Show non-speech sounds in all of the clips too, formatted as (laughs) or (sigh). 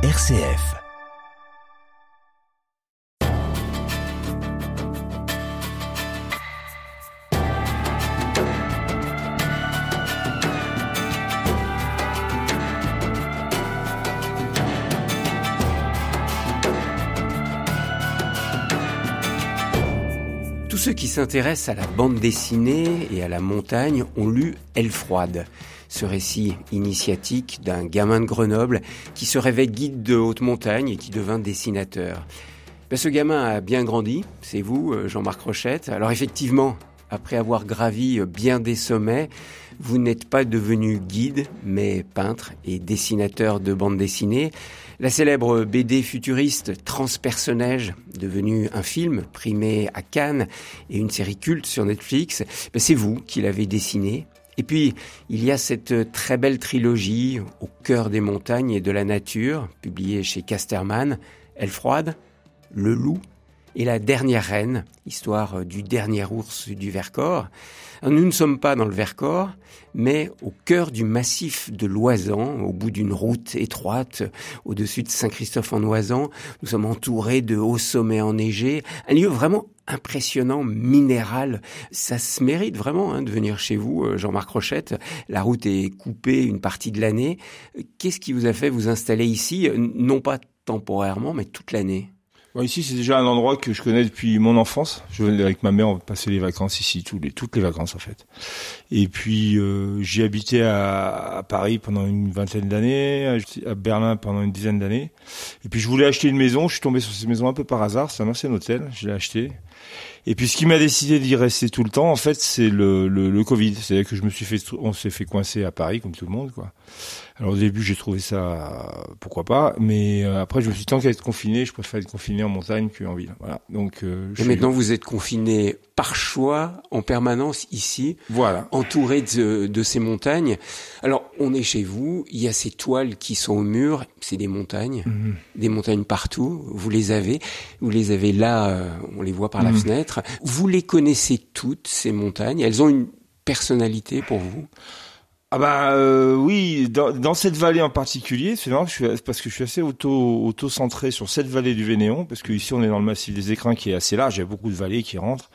RCF. Tous ceux qui s'intéressent à la bande dessinée et à la montagne ont lu Elle froide ce récit initiatique d'un gamin de Grenoble qui se rêvait guide de haute montagne et qui devint dessinateur. Ben, ce gamin a bien grandi, c'est vous, euh, Jean-Marc Rochette. Alors effectivement, après avoir gravi bien des sommets, vous n'êtes pas devenu guide, mais peintre et dessinateur de bande dessinée. La célèbre BD futuriste Transpersonnage, devenue un film primé à Cannes et une série culte sur Netflix, ben, c'est vous qui l'avez dessiné et puis, il y a cette très belle trilogie au cœur des montagnes et de la nature, publiée chez Casterman, Elle Le loup et La dernière reine, histoire du dernier ours du Vercors. Nous ne sommes pas dans le Vercors, mais au cœur du massif de l'Oisan, au bout d'une route étroite, au-dessus de Saint-Christophe-en-Oisan. Nous sommes entourés de hauts sommets enneigés, un lieu vraiment impressionnant, minéral. Ça se mérite vraiment hein, de venir chez vous, euh, Jean-Marc Rochette. La route est coupée une partie de l'année. Qu'est-ce qui vous a fait vous installer ici, non pas temporairement, mais toute l'année? Ici, c'est déjà un endroit que je connais depuis mon enfance. Je venais avec ma mère, on passait les vacances ici, toutes les vacances en fait. Et puis, euh, j'ai habité à, Paris pendant une vingtaine d'années, à Berlin pendant une dizaine d'années. Et puis, je voulais acheter une maison. Je suis tombé sur cette maison un peu par hasard. C'est un ancien hôtel. Je l'ai acheté. Et puis, ce qui m'a décidé d'y rester tout le temps, en fait, c'est le, le, le Covid. C'est-à-dire que je me suis fait, on s'est fait coincer à Paris, comme tout le monde, quoi. Alors au début, j'ai trouvé ça pourquoi pas, mais euh, après je me suis dit tant qu'à être confiné, je préfère être confiné en montagne qu'en ville. Voilà. Donc euh, et maintenant vous êtes confiné par choix en permanence ici, voilà, entouré de, de, ces montagnes. Alors on est chez vous, il y a ces toiles qui sont au mur, c'est des montagnes, mhm. des montagnes partout. Vous les avez, vous les avez là, euh, on les voit par la mhm. Vous les connaissez toutes ces montagnes? Elles ont une personnalité pour vous? Ah bah euh, oui, dans, cette vallée en particulier, c'est marrant parce que je suis assez auto auto centré sur cette vallée du Vénéon parce que ici on est dans le massif des Écrins qui est assez large, il y a beaucoup de vallées qui rentrent.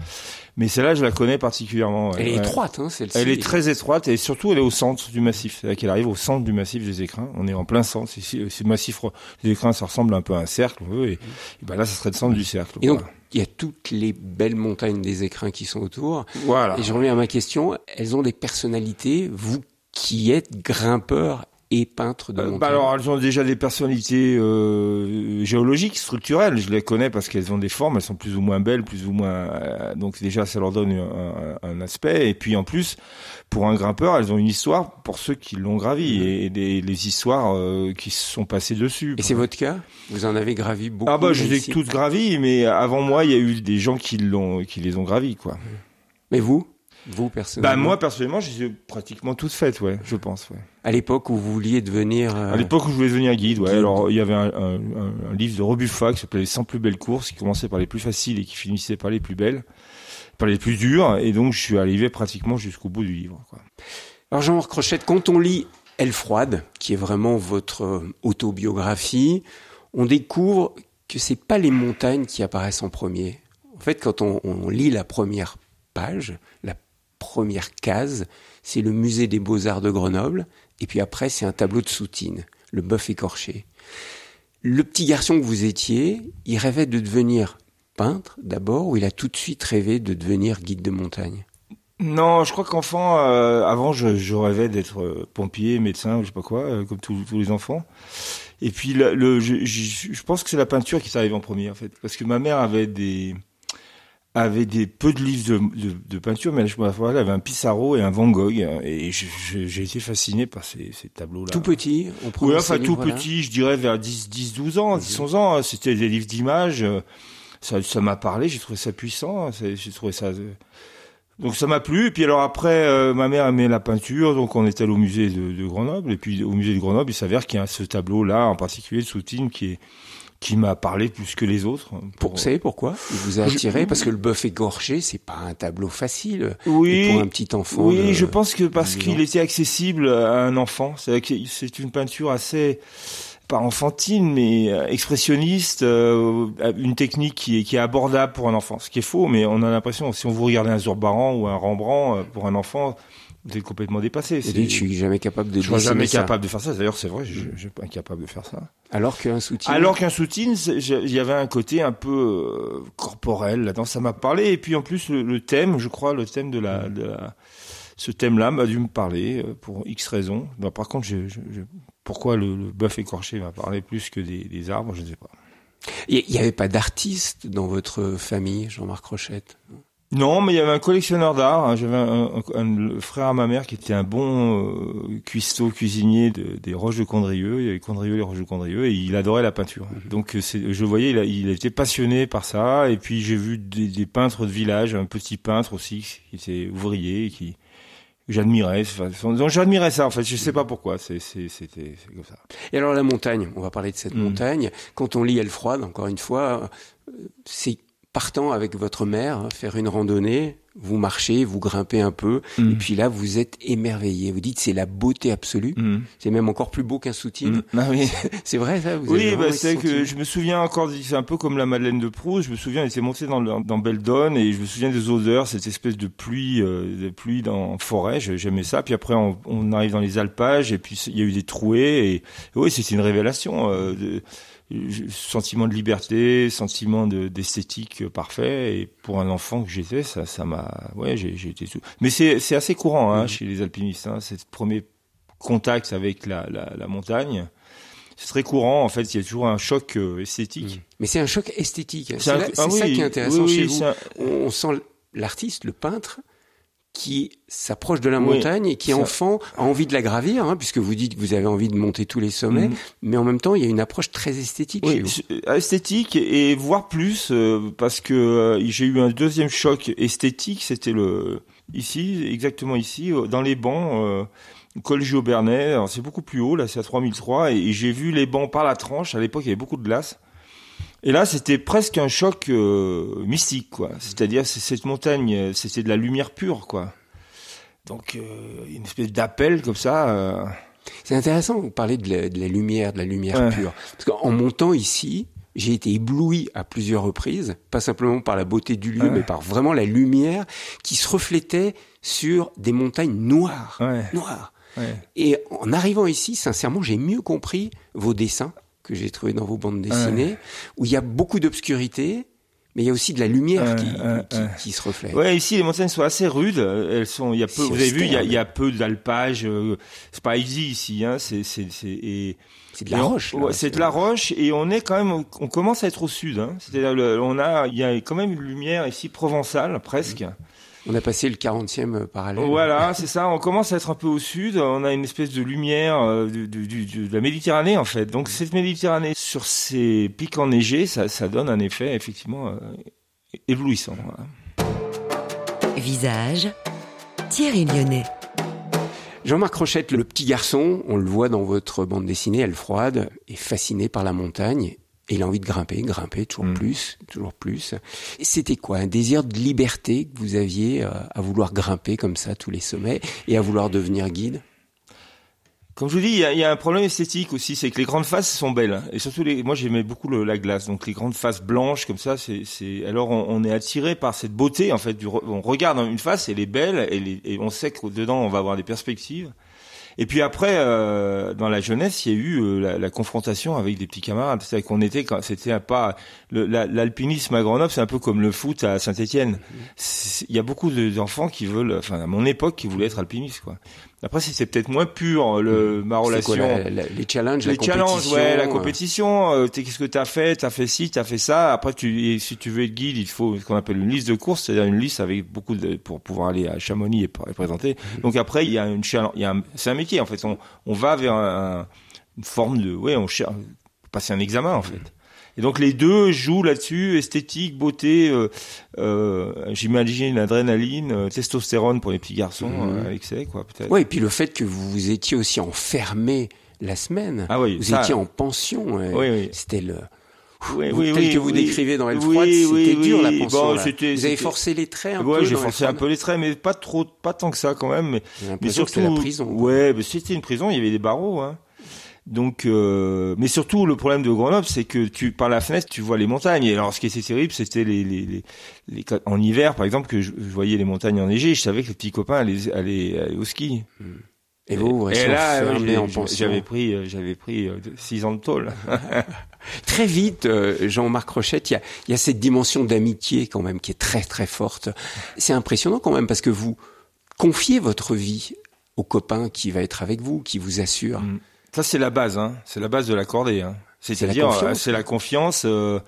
Mais celle-là, je la connais particulièrement. Elle est étroite, hein, celle-ci. Elle est très étroite et surtout elle est au centre du massif. C'est-à-dire qu'elle arrive au centre du massif des Écrins. On est en plein centre. Ici, ce massif des Écrins, ça ressemble un peu à un cercle, on veut, et, ben là, ça serait le centre du cercle. Et donc, il y a toutes les belles montagnes des Écrins qui sont autour. Voilà. Et je reviens à ma question. Elles ont des personnalités. Vous qui est grimpeur et peintre de euh, montagne bah Alors, elles ont déjà des personnalités euh, géologiques, structurelles. Je les connais parce qu'elles ont des formes, elles sont plus ou moins belles, plus ou moins. Euh, donc déjà, ça leur donne un, un, aspect. Et puis en plus, pour un grimpeur, elles ont une histoire pour ceux qui l'ont gravi mmh. et, des, les histoires euh, qui se sont passées dessus. Et c'est votre cas? Vous en avez gravi beaucoup Ah bah, je les ai toutes gravies, mais avant moi, il y a eu des gens qui l'ont, qui les ont gravis, quoi. Mais vous? Vous, personnellement bah, Moi, personnellement, j'ai pratiquement toutes faites, ouais, je pense. Ouais. À l'époque où vous vouliez devenir... Euh, à l'époque où je voulais devenir guide, ouais. Alors, il y avait un, un, un, livre de Rebuffa qui s'appelait Les 100 plus belles courses, qui commençait par les plus faciles et qui finissait par les plus belles, par les plus dures. Et donc, je suis arrivé pratiquement jusqu'au bout du livre. Quoi. Alors, Jean-Marc Crochette, quand on lit Elle froide, qui est vraiment votre euh, autobiographie, on découvre que c'est pas les montagnes qui apparaissent en premier. En fait, quand on, on lit la première page, la première case, c'est le musée des beaux-arts de Grenoble, et puis après c'est un tableau de Soutine, le bœuf écorché. Le petit garçon que vous étiez, il rêvait de devenir peintre d'abord, ou il a tout de suite rêvé de devenir guide de montagne? Non, je crois qu'enfant, euh, avant, je, rêvais d'être euh, pompier, médecin, je sais pas quoi, euh, comme tous, les enfants. Et puis, je, je, pense que c'est la peinture qui s'arrive en premier, en fait, parce que ma mère avait des, avait des peu de livres de, de, de peinture, mais je me elle avait un Pissarro et un Van Gogh, et j'ai été fasciné par ces, ces tableaux-là. Tout petit, on prend Oui, enfin tout petit, je dirais vers 10, 10 12 ans, 10, 11 ans, c'était des livres d'images, ça ça m'a parlé, j'ai trouvé ça puissant, j'ai trouvé ça... Donc ça m'a plu, et puis alors après, euh, ma mère aimait la peinture, donc on est allé au musée de, de Grenoble, et puis au musée de Grenoble, il s'avère qu'il y a ce tableau-là, en particulier de Soutine, qui est qui m'a parlé plus que les autres. Pour... Vous savez pourquoi Il vous a attiré parce que le bœuf égorgé, c'est pas un tableau facile oui, pour un petit enfant. Oui, je pense que parce qu'il était accessible à un enfant. C'est une peinture assez pas enfantine, mais euh, expressionniste, euh, une technique qui est, qui est abordable pour un enfant. Ce qui est faux, mais on a l'impression, si on vous regardez un Zurbaran ou un Rembrandt, euh, pour un enfant, vous êtes complètement dépassé. Vous dites, je suis jamais capable de je suis jamais capable de faire ça. D'ailleurs, c'est vrai, je, je suis pas incapable de faire ça. Alors qu'un soutien. Alors qu'un soutien, il y avait un côté un peu corporel là-dedans. Ça m'a parlé. Et puis en plus, le, thème, je crois, le thème de la, de la ce thème-là m'a dû me parler pour X raisons. Bah, par contre, je, je, pourquoi le, le bœuf écorché m'a parlé plus que des, des arbres, je ne sais pas. Il n'y avait pas d'artiste dans votre famille, Jean-Marc Rochette? Non, mais il y avait un collectionneur d'art. Hein. J'avais un, un, frère à ma mère qui était un bon euh, cuistot, cuisinier de, des Roches de Condrieu. Il y avait Condrieu, les Roches de Condrieu, et il adorait la peinture. Mhm. Donc je voyais, il, a, il était passionné par ça. Et puis j'ai vu des, des, peintres de village, un petit peintre aussi qui était ouvrier, qui j'admirais. Donc j'admirais ça en fait. Je sais pas pourquoi. C'est c'était comme ça. Et alors la montagne. On va parler de cette mm. montagne. Quand on lit Elle froide, encore une fois, euh, c'est partant avec votre mère hein, faire une randonnée vous marchez, vous grimpez un peu, mm. et puis là, vous êtes émerveillé. Vous dites, c'est la beauté absolue. Mm. C'est même encore plus beau qu'un soutien. Mm. Ah oui. (laughs) c'est vrai, ça vous Oui, bah, c'est que je me souviens encore, c'est un peu comme la Madeleine de Proust. Je me souviens, elle était montée dans, dans Beldon, et je me souviens des odeurs, cette espèce de pluie, euh, de pluie dans forêt. J'aimais ça. Puis après, on, on, arrive dans les alpages, et puis il y a eu des trouées, et, oui, c'était une révélation. Euh, de, sentiment de liberté, sentiment d'esthétique parfait. Et pour un enfant que j'étais, ça, ça m'a, ouais, j'ai, été. Mais c'est, c'est assez courant hein, mmh. chez les alpinistes. Hein, ce premier contact avec la, la, la montagne. C'est très courant, en fait, il y a toujours un choc euh, esthétique. Mmh. Mais c'est un choc esthétique. C'est, ah ça qui est intéressant chez vous. On sent l'artiste, le peintre, qui s'approche de la montagne et qui enfant a envie de la gravir, hein, puisque vous dites que vous avez envie de monter tous les sommets, mhm. mais en même temps il y a une approche très esthétique. Oui, euh, esthétique et voire plus, euh, parce que euh, j'ai eu un deuxième choc esthétique, c'était le ici, exactement ici, dans les bancs. Col Giobernet, c'est beaucoup plus haut, là c'est à 3003, et, et j'ai vu les bancs par la tranche, à l'époque il y avait beaucoup de glace, et là, c'était presque un choc euh, mystique, quoi. C'est-à-dire, cette montagne, euh, c'était de la lumière pure, quoi. Donc, euh, une espèce d'appel comme ça. C'est intéressant, vous parlez de la, lumière, de la lumière pure. Parce qu'en montant ici, j'ai été ébloui à plusieurs reprises, pas simplement par la beauté du lieu, mais par vraiment la lumière qui se reflétait sur des montagnes noires. Noires. Et en arrivant ici, sincèrement, j'ai mieux compris vos dessins que j'ai trouvé dans vos bandes dessinées, où il y a beaucoup d'obscurité, mais il y a aussi de la lumière qui, qui, se reflète. Ouais, ici les montagnes sont assez rudes. Elles sont, il y a peu, vous avez vu, il y a, il y a peu d'alpage. Euh, c'est pas easy ici, hein. C'est, c'est, c'est, c'est de la roche. c'est de la roche et on est quand même, on commence à être au sud. Hein. C'est-à-dire, on a, il y a quand même une lumière ici provençale presque. On a passé le 40e parallèle. Voilà, c'est ça. On commence à être un peu au sud. On a une espèce de lumière euh, de, de, de, de la Méditerranée, en fait. Donc, cette Méditerranée, sur ces pics enneigés, ça, ça donne un effet, effectivement, euh, éblouissant. Visage, Thierry Lyonnais. Jean-Marc Rochette, le petit garçon, on le voit dans votre bande dessinée, Elle froide, est fasciné par la montagne et il a envie de grimper, grimper toujours mm. plus, toujours plus. C'était quoi Un désir de liberté que vous aviez euh, à vouloir grimper comme ça tous les sommets et à vouloir devenir guide? Comme je vous dis, il y, a, un problème esthétique aussi, c'est que les grandes faces sont belles, et surtout les. Moi, j'aimais beaucoup la glace, donc les grandes faces blanches comme ça, c'est. Alors, on, est attiré par cette beauté en fait. Du, on regarde une face, elle est belle, et, et on sait que dedans, on va avoir des perspectives. Et puis après, euh, dans la jeunesse, il y a eu euh, la, la, confrontation avec des petits camarades. C'est-à-dire qu'on était, c'était pas l'alpinisme à Grenoble, c'est un peu comme le foot à Saint-Étienne. Il y a beaucoup d'enfants qui veulent, enfin à mon époque, qui voulaient être alpinistes, quoi. Après, c'est peut-être moins pur le ma relation. Quoi, les challenges, les la challenges, ouais, la compétition. Euh, qu'est-ce que t'as fait? T'as fait ci, t'as fait ça. Après, tu, si tu veux être guide, il faut ce qu'on appelle une liste de courses, c'est-à-dire une liste avec beaucoup de pour pouvoir aller à Chamonix et, présenter. Mhm. Donc après, il y a une challenge, il y a c'est un métier en fait. On, on va vers une forme de, ouais, on cherche passer un examen en fait. Et donc les deux jouent là-dessus, esthétique, beauté, euh, euh, j'imagine l'adrénaline, euh, testostérone pour les petits garçons, mmh. excès quoi peut-être. Oui, et puis le fait que vous étiez aussi enfermé la semaine, ah oui, vous étiez en pension, oui, oui. c'était le... Oui, oui, tel oui, que vous décrivez dans Elfroide, c'était dur la pension. Bon, vous avez forcé les traits un ouais, peu. j'ai forcé un peu les traits, mais pas trop, pas tant que ça quand même. Mais, mais surtout, la prison. Ouais, mais c'était une prison, il y avait des barreaux. Hein. Donc, euh, mais surtout le problème de Grenoble, c'est que tu par la fenêtre tu vois les montagnes. Et alors, ce qui était terrible, c'était les, les, les, les- en hiver, par exemple, que je, je voyais les montagnes enneigées. Je savais que les petits copains allaient, allaient, allaient au ski. Et vous, vous et restez là, j'avais pris, euh, j'avais pris euh, six ans de tôle. (laughs) Très vite, euh, Jean-Marc Rochette, il y a, y a cette dimension d'amitié quand même qui est très très forte. C'est impressionnant quand même parce que vous confiez votre vie au copain qui va être avec vous, qui vous assure. Mm. Ça, c'est la base, hein. C'est la base de la cordée, hein. C'est-à-dire, euh, c'est la confiance. euh,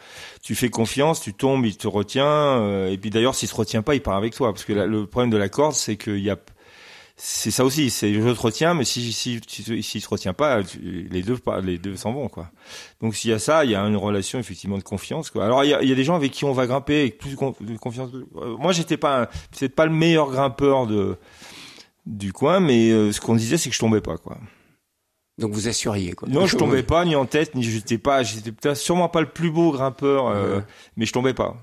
tu fais confiance, tu tombes, il te retient. euh, et puis d'ailleurs, s'il se retient pas, il part avec toi. Parce que la- le problème de la corde, c'est qu'il y a, c'est ça aussi. C'est je te retiens, mais si si si s'il se retient pas, tu- les deux les deux s'en vont quoi. Donc s'il y a ça, il y a une relation effectivement de confiance. Quoi. Alors il y a, il y a des gens avec qui on va grimper avec plus de con- de confiance. Euh, Moi, j'étais pas, peut-être pas le meilleur grimpeur de du coin, mais euh, ce qu'on disait, c'est que je tombais pas quoi. Donc vous assuriez quoi. Non, je tombais pas ni en tête, ni j'étais pas, j'étais sûrement pas le plus beau grimpeur, euh, Ouais. mais je tombais pas.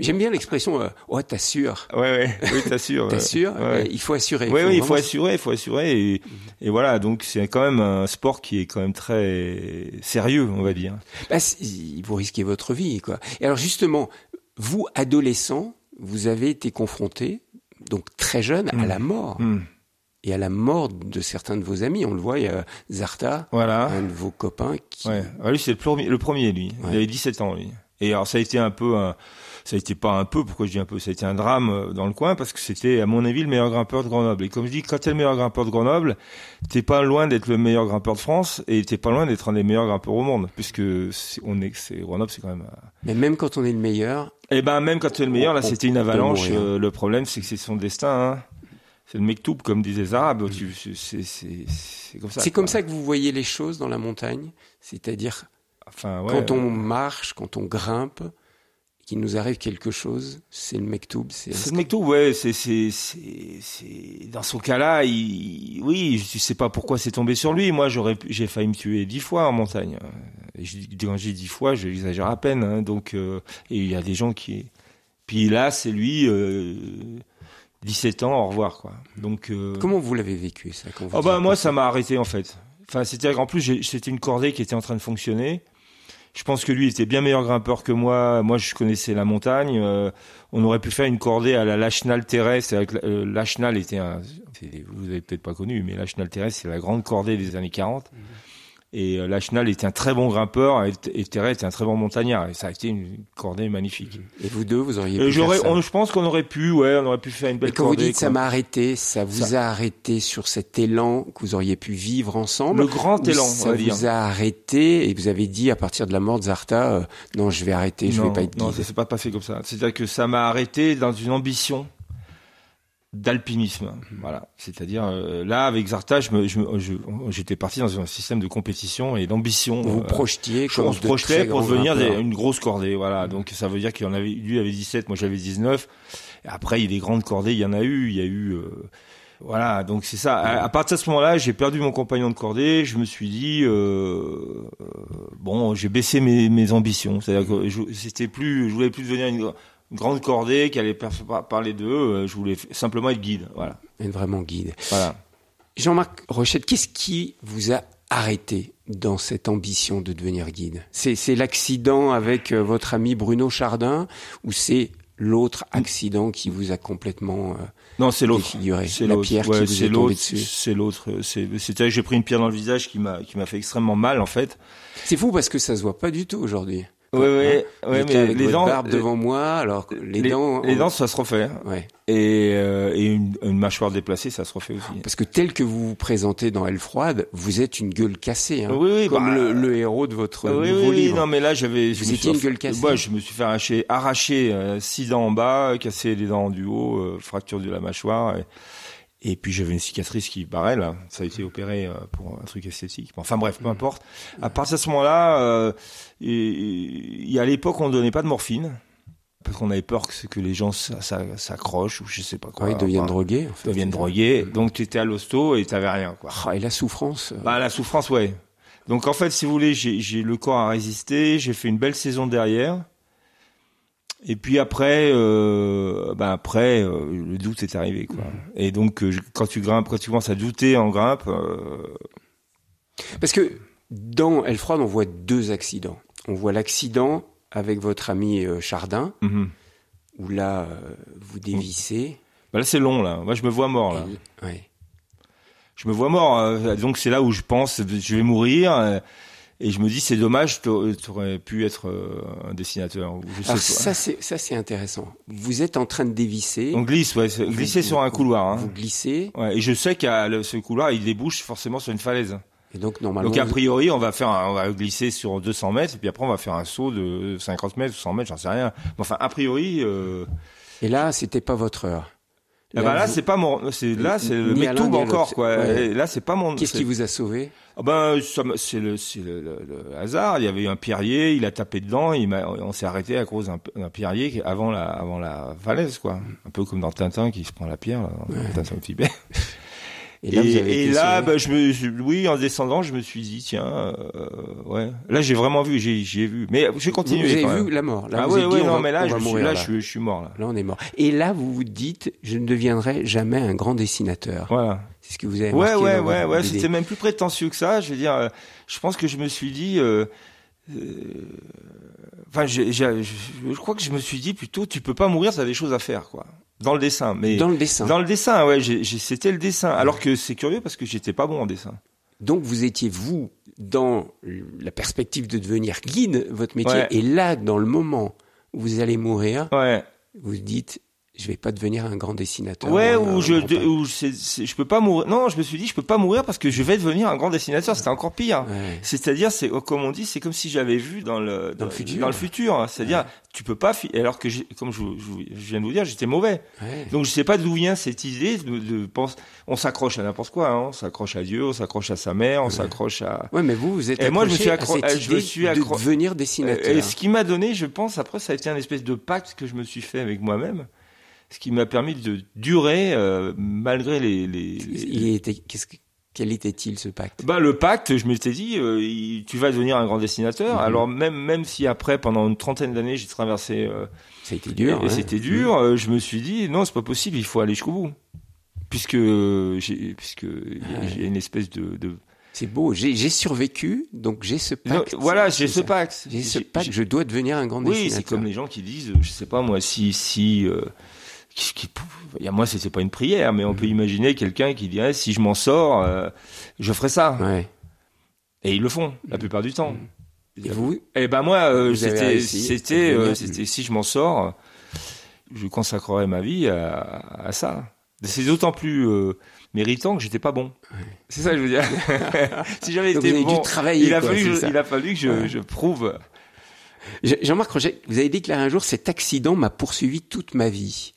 J'aime bien l'expression euh, "oh t'assures". Ouais, ouais, oui, t'assures. T'assures, Ouais. il faut assurer. Oui, oui, il faut assurer, il faut assurer, et, et voilà. Donc c'est quand même un sport qui est quand même très sérieux, on va dire. Bah, vous risquez votre vie, quoi. Et alors justement, vous, adolescent, vous avez été confronté, donc très jeune, à Mm. la mort. Hmm. Et à la mort de certains de vos amis. On le voit, il y a Zarta, Voilà. un de vos copains qui... Ouais. Ah, lui, c'est le premier, le premier, lui. Ouais. Il avait 17 ans, lui. Et alors, ça a été un peu un, ça a été pas un peu, pourquoi je dis un peu, ça a été un drame euh, dans le coin parce que c'était, à mon avis, le meilleur grimpeur de Grenoble. Et comme je dis, quand t'es le meilleur grimpeur de Grenoble, t'es pas loin d'être le meilleur grimpeur de France et t'es pas loin d'être un des meilleurs grimpeurs au monde, puisque c'est- on est, c'est, Grenoble, c'est quand même, euh, Mais même quand on est le meilleur, Eh ben même quand tu es le meilleur, là c'était une avalanche. euh, le problème c'est que c'est son destin. Hein. C'est le mektoub comme disaient les Arabes. Tu- c'est, comme ça. c'est comme ça que vous voyez les choses dans la montagne. C'est-à-dire, Enfin, ouais, quand on euh, marche, quand on grimpe, qu'il nous arrive quelque chose, c'est le mektoub. C'est C'est le mektoub, ouais. C'est, c'est, c'est, c'est dans son cas-là, il, oui, je sais pas pourquoi c'est tombé sur lui. Moi, j'aurais, j'ai failli me tuer dix fois en montagne. Et je, quand j'ai dix fois, j'exagère à peine. Hein. Donc, euh, et il y a des gens qui, puis là, c'est lui. Euh, 17 ans, au revoir quoi. Donc euh, Comment vous l'avez vécu, ça quand vous Ah bah moi ça m'a arrêté en fait. Enfin c'était en plus c'était une cordée qui était en train de fonctionner. Je pense que lui était bien meilleur grimpeur que moi. Moi je connaissais la montagne. Euh, on aurait pu faire une cordée à la Lachenal terrestre. Avec la- euh, Lachenal était un. Vous avez peut-être pas connu, mais Lachenal terrestre c'est la grande cordée des années 40. Et euh, Lachenal était un très bon grimpeur et, et Terret était un très bon montagnard. Et ça a été une cordée magnifique. Et vous deux, vous auriez Et pu faire ça. on- je pense qu'on aurait pu, ouais, on aurait pu faire une belle Et quand vous dites ça m'a arrêté, ça vous Ça- a arrêté sur cet élan que vous auriez pu vivre ensemble Le grand élan, on ça va dire. vous a arrêté et vous avez dit à partir de la mort de Zarta, euh, non, je vais arrêter, je non, vais pas être non, guide. ça s'est pas passé comme ça. C'est-à-dire que ça m'a arrêté dans une ambition d'alpinisme. Voilà. C'est-à-dire euh, là avec Zarta, je me, je me- je- j'étais parti dans un système de compétition et d'ambition. vous euh, projetiez je- comme on se projetait pour devenir des- une grosse cordée. Voilà. Donc ça veut dire qu'il y en avait, lui avait 17, moi j'avais 19. Et après, il y a des grandes cordées, il y en a eu. Il y a eu. euh, voilà, donc c'est ça. À, à partir de ce moment-là, j'ai perdu mon compagnon de cordée. Je me suis dit, euh, euh, bon, j'ai baissé mes, mes ambitions. C'est-à-dire que je, c'était plus, je voulais plus devenir une grande cordée qui allait par- par- parler d'eux. Euh, Je voulais simplement être guide. Voilà, Être vraiment guide. voilà. Jean-Marc Rochette, qu'est-ce qui vous a arrêté dans cette ambition de devenir guide? C'est l'accident avec euh, votre ami Bruno Chardin ou c'est l'autre accident qui vous a complètement euh, Non, c'est l'autre. C'est La pierre Ouais, qui vous c'est est tombée dessus? C'est l'autre. C'est, c'est-à-dire que j'ai pris une pierre dans le visage qui m'a, qui m'a fait extrêmement mal en fait. C'est fou parce que ça se voit pas du tout aujourd'hui. Ouais, ouais, Hein ouais, mais avec les votre dents, barbe euh, devant moi, alors les, les, dents, les on- dents, ça se refait. ouais. Et, euh, et une, une mâchoire déplacée, ça se refait aussi. Parce que tel que vous vous présentez dans Elle froide, vous êtes une gueule cassée, hein, Oui, oui, comme bah, le, le héros de votre oui, nouveau oui, livre. non, mais là, j'avais. je Vous me étiez suis- une gueule cassée. Moi, je me suis fait arracher, arracher euh, six dents en bas, casser les dents du haut, euh, fracture de la mâchoire. Et, et puis j'avais une cicatrice qui paraît là. Ça a été opéré euh, pour un truc esthétique. Enfin bref, peu importe. À partir de ce moment-là, euh, et, et à l'époque, on donnait pas de morphine parce qu'on avait peur que, que les gens s'a- s'a- s'accrochent ou je sais pas quoi. Ouais, ils deviennent Enfin, drogués. En fait. deviennent drogués. Donc tu étais à l'hosto et t'avais rien quoi. Ah, et la souffrance. euh, Bah la souffrance, ouais. Donc en fait, si vous voulez, j'ai le corps à résister. J'ai fait une belle saison derrière. Et puis après, euh, bah après, euh, le doute est arrivé, quoi. Et donc, euh, quand tu grimpes, quand tu commences à douter en grimpe, euh, Parce que Dans Elle froide, on voit deux accidents. On voit l'accident avec votre ami Chardin, Mhm. où là, vous dévissez. Bah là, c'est long, là. Moi, je me vois mort, là. Et- ouais. Je me vois mort. Donc, c'est là où je pense, je vais mourir. Et je me dis, c'est dommage, t'a- t'aurais pu être euh, un dessinateur. ou Je sais Alors pas. ça, c'est ça, c'est intéressant. Vous êtes en train de dévisser. On glisse, ouais. Vous- Glisser vous- sur un couloir. Hein. Vous glissez, Ouais, et je sais qu'à ce couloir, il débouche forcément sur une falaise. et donc normalement. Donc a priori, on va faire, un- on va glisser sur 200 mètres, et puis après on va faire un saut de 50 mètres, 100 mètres, j'en sais rien. Mais Enfin, a priori, euh, Et là, c'était pas votre heure. Eh ben là, vous- c'est pas mon, c'est là, c'est le mektoub encore quoi. Ouais. Et là, c'est pas mon. Qu'est-ce qui vous a sauvé? Ah ben, c'est le, c'est le, le- le hasard. Il y avait un pierrier, il a tapé dedans, il m'a, on s'est arrêté à cause d'un, pierrier avant la, avant la falaise quoi. Un peu comme dans Tintin qui se prend la pierre, là, dans Tintin au Tibet. (laughs) Et Et, là, vous avez et été là, sauvé. bah, je me, je- oui, en descendant, je me suis dit, tiens, euh, ouais. Là, j'ai vraiment vu, j'ai, j'y ai vu. Mais j'ai continué. vous avez quand vu la mort. Là, ah ouais, on non, va- mais là, je suis, là, là. je, suis- je suis mort là. Là, on est mort. Et là, vous vous dites, je ne deviendrai jamais un grand dessinateur. Voilà. C'est ce que vous avez Ouais, marqué ouais, dans ouais, ouais. C'était même plus prétentieux que ça. Je veux dire, euh, je pense que je me suis dit, euh, euh, enfin, j'ai, j'ai- je, je crois que je me suis dit plutôt, tu peux pas mourir, t'as des choses à faire, quoi. Dans le dessin, mais Dans le dessin. dans le dessin, ouais, c'était le dessin. Alors que c'est curieux parce que j'étais pas bon en dessin. Donc, vous étiez, vous, dans la perspective de devenir guide, votre métier. Ouais. Et là, dans le moment où vous allez mourir, Ouais. vous dites, je vais pas devenir un grand dessinateur. Ouais, ou un ou je, de- ou c'est, c'est- je peux pas mourir. Non, je me suis dit, je peux pas mourir parce que je vais devenir un grand dessinateur. C'était encore pire. Ouais. C'est-à-dire, c'est oh, comme on dit, c'est comme si j'avais vu dans le Dans le futur. Dans le futur, c'est-à-dire, tu peux pas. Alors que, comme je, je viens de vous dire, j'étais mauvais. Ouais. Donc je sais pas d'où vient cette idée de, de pense. On s'accroche à n'importe quoi. Hein. On s'accroche à Dieu, on s'accroche à sa mère, on s'accroche à. Ouais, mais vous, vous êtes Et moi, je me accroché suis à accro- cette euh, je me suis de devenir dessinateur. Et ce qui m'a donné, je pense, après, ça a été un espèce de pacte que je me suis fait avec moi-même, ce qui m'a permis de durer euh, malgré les. les, les- Il était, qu'est-ce que, quel était-il ce pacte? Bah le pacte, je m'étais dit, euh, il- tu vas devenir un grand dessinateur. Mhm. Alors même même si après, pendant une trentaine d'années, j'ai traversé euh, Ça a été dur. et hein. c'était dur, euh, je me suis dit non, c'est pas possible, il faut aller jusqu'au bout, puisque j'ai puisque j'ai une espèce de, de... C'est beau. J'ai survécu, donc j'ai ce Non, pacte. voilà, j'ai ce pacte. J'ai ce pacte. Je dois devenir un grand Oui, dessinateur. c'est comme les gens qui disent, je sais pas moi, si si euh, qui, qui- a moi c'était pas une prière, mais on Mhm. peut imaginer quelqu'un qui dirait si je m'en sors, euh, je ferai ça. Ouais. Et ils le font la plupart du temps. Et vous? Eh ben moi, euh, c'était, euh, c'était si je m'en sors, je consacrerai ma vie à, à ça. C'est d'autant plus méritant que j'étais pas bon. C'est ça que je veux dire. (laughs) si j'avais été vous bon, travailler. il a quoi, fallu, c'est que je- ça. il a fallu que je, Ouais. je prouve. Je- Jean-Marc Roget, vous avez déclaré un jour cet accident m'a poursuivi toute ma vie.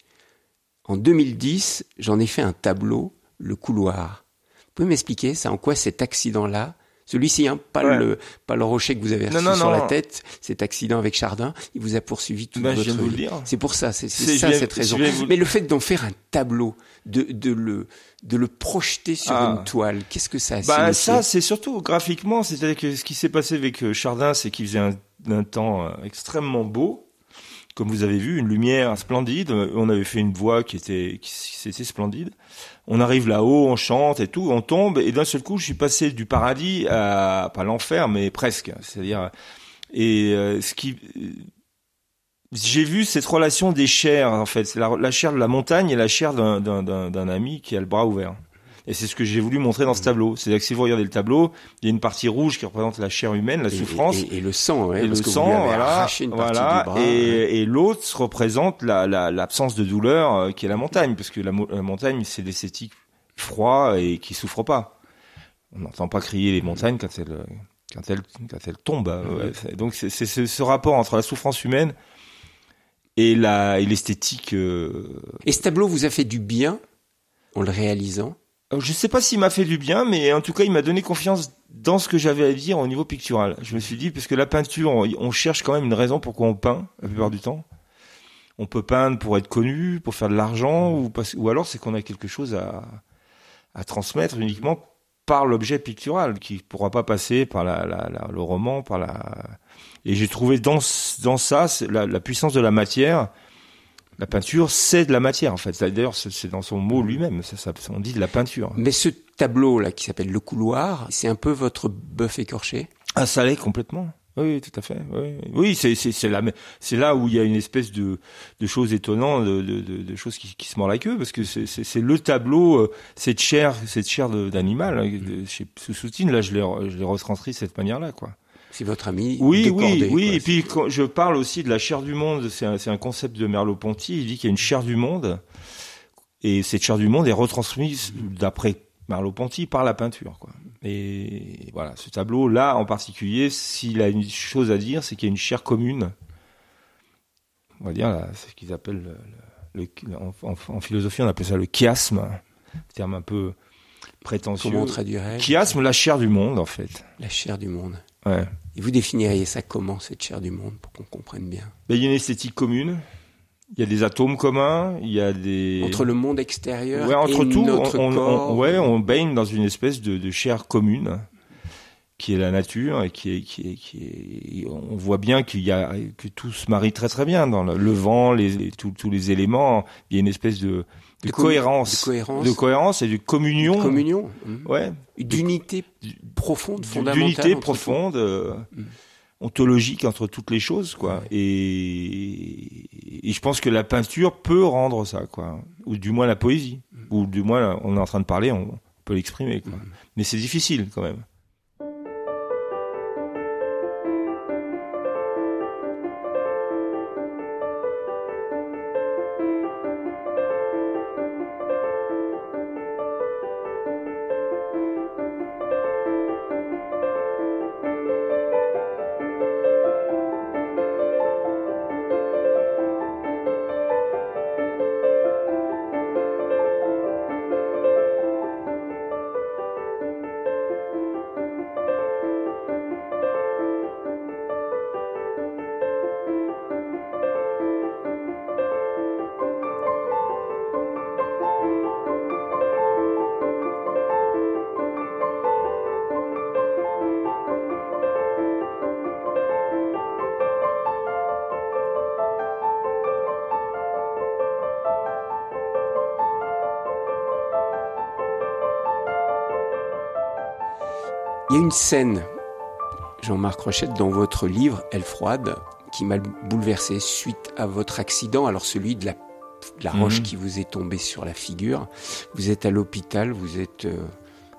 En 2010, j'en ai fait un tableau, le couloir. Vous pouvez m'expliquer ça en quoi cet accident-là, celui-ci, hein, pas Ouais. le pas le rocher que vous avez reçu non, sur non. la tête, cet accident avec Chardin, il vous a poursuivi toute Ben, votre vie. C'est pour ça, c'est ça cette raison. vous- Mais le fait d'en faire un tableau, de, de le de le projeter sur Ah. une toile, qu'est-ce que ça a Bah ça, c'est surtout graphiquement, c'est-à-dire que ce qui s'est passé avec euh, Chardin, c'est qu'il faisait un, un temps euh, extrêmement beau. Comme vous avez vu, une lumière splendide. On avait fait une voix qui était, qui c'était splendide. On arrive là-haut, on chante et tout, on tombe et d'un seul coup, je suis passé du paradis à pas l'enfer, mais presque. C'est-à-dire et euh, ce qui j'ai vu cette relation des chairs en fait, la, la chair de la montagne et la chair d'un ami qui a le bras ouvert. Et c'est ce que j'ai voulu montrer dans ce tableau. C'est-à-dire que si vous regardez le tableau, il y a une partie rouge qui représente la chair humaine, la Et- souffrance, et, et le sang, ouais, et le vous sang, lui avez voilà, arraché une partie voilà, du bras. ouais. et, l'autre représente la, la, l'absence de douleur euh, qui est la montagne, parce que la, mo- la montagne c'est l'esthétique froid et qui souffre pas. On n'entend pas crier les montagnes quand elles quand elles quand elles tombent. ouais. C'est- Donc c'est ce, rapport entre la souffrance humaine et l'esthétique. euh, Et ce tableau vous a fait du bien en le réalisant? Je sais pas s'il m'a fait du bien, mais en tout cas, il m'a donné confiance dans ce que j'avais à dire au niveau pictural. Je me suis dit, parce que la peinture, on, cherche quand même une raison pourquoi on peint, la plupart du temps. On peut peindre pour être connu, pour faire de l'argent, ou, alors c'est qu'on a quelque chose à, transmettre uniquement par l'objet pictural, qui pourra pas passer par le roman. Et j'ai trouvé dans, ça la puissance de la matière. La peinture, c'est de la matière, en fait. D'ailleurs, c'est dans son mot lui-même. Ça, ça, on dit de la peinture. Mais ce tableau là qui s'appelle Le Couloir, c'est un peu votre bœuf écorché? Ah, ça l'est complètement. Oui, tout à fait. Oui, oui c'est là c'est là où il y a une espèce de de choses étonnantes, de de, de, choses qui, qui se mordent la queue parce que c'est le tableau euh, cette chair cette chair d'animal hein, chez Soutine là je l'ai je l'ai retranscrit de cette manière là quoi. C'est votre ami. Oui, oui, oui. Et puis quand je parle aussi de la chair du monde, c'est un, concept de Merleau-Ponty. Il dit qu'il y a une chair du monde, et cette chair du monde est retransmise d'après Merleau-Ponty par la peinture. Quoi. Et voilà, ce tableau-là en particulier, s'il a une chose à dire, c'est qu'il y a une chair commune. On va dire, c'est ce qu'ils appellent, le, en, philosophie, on appelle ça le chiasme, terme un peu prétentieux. Comment on traduirait? Chiasme, la chair du monde, en fait. La chair du monde. Ouais. Et vous définiriez ça comment, cette chair du monde, pour qu'on comprenne bien? Ben, Il y a une esthétique commune. Il y a des atomes communs, il y a des entre le monde extérieur ouais, entre et tout, notre on, corps. On, ouais, on baigne dans une espèce de, de, chair commune qui est la nature et qui est qui est qui est on voit bien qu'il y a que tout se marie très très bien dans le, le vent, les, tous les éléments, il y a une espèce de de, cohérence, de cohérence, de cohérence et de communion, de communion, ouais, d'unité profonde, fondamentale, d'unité profonde. Euh, mm ontologique entre toutes les choses, quoi. Et, et, je pense que la peinture peut rendre ça, quoi. Ou du moins la poésie. Ou du moins, on est en train de parler, on peut l'exprimer, quoi. Mais c'est difficile, quand même. Il y a une scène, Jean-Marc Rochette, dans votre livre, Elle froide, qui m'a bouleversé suite à votre accident, alors celui de la, la mhm. roche qui vous est tombée sur la figure. Vous êtes à l'hôpital, vous êtes euh,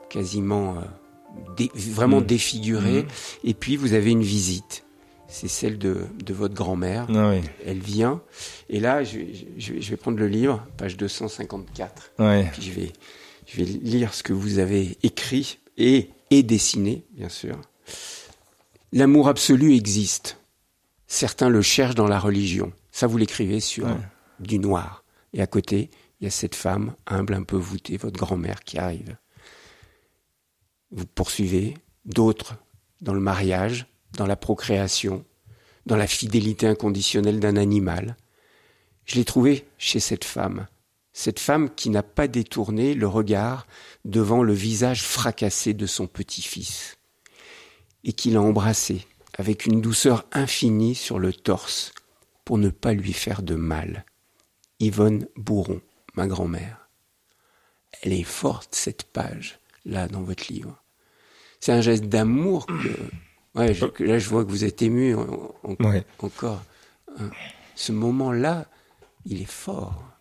quasiment euh, vraiment mhm. défiguré, mhm. et puis vous avez une visite. C'est celle de, de votre grand-mère. Ah Elle vient. Et là, je, je, je, vais prendre le livre, page 254. Ouais. Puis je vais, je vais lire ce que vous avez écrit et et dessiné, bien sûr. L'amour absolu existe. Certains le cherchent dans la religion. Ça, vous l'écrivez sur du noir. Et à côté, il y a cette femme, humble, un peu voûtée, votre grand-mère qui arrive. Vous poursuivez d'autres dans le mariage, dans la procréation, dans la fidélité inconditionnelle d'un animal. Je l'ai trouvé chez cette femme, cette femme qui n'a pas détourné le regard devant le visage fracassé de son petit-fils, et qui l'a embrassé avec une douceur infinie sur le torse pour ne pas lui faire de mal. Yvonne Bourron, ma grand-mère. Elle est forte, cette page, là, dans votre livre. C'est un geste d'amour que... Ouais, là, je vois que vous êtes ému encore. Hein. Ce moment-là, il est fort.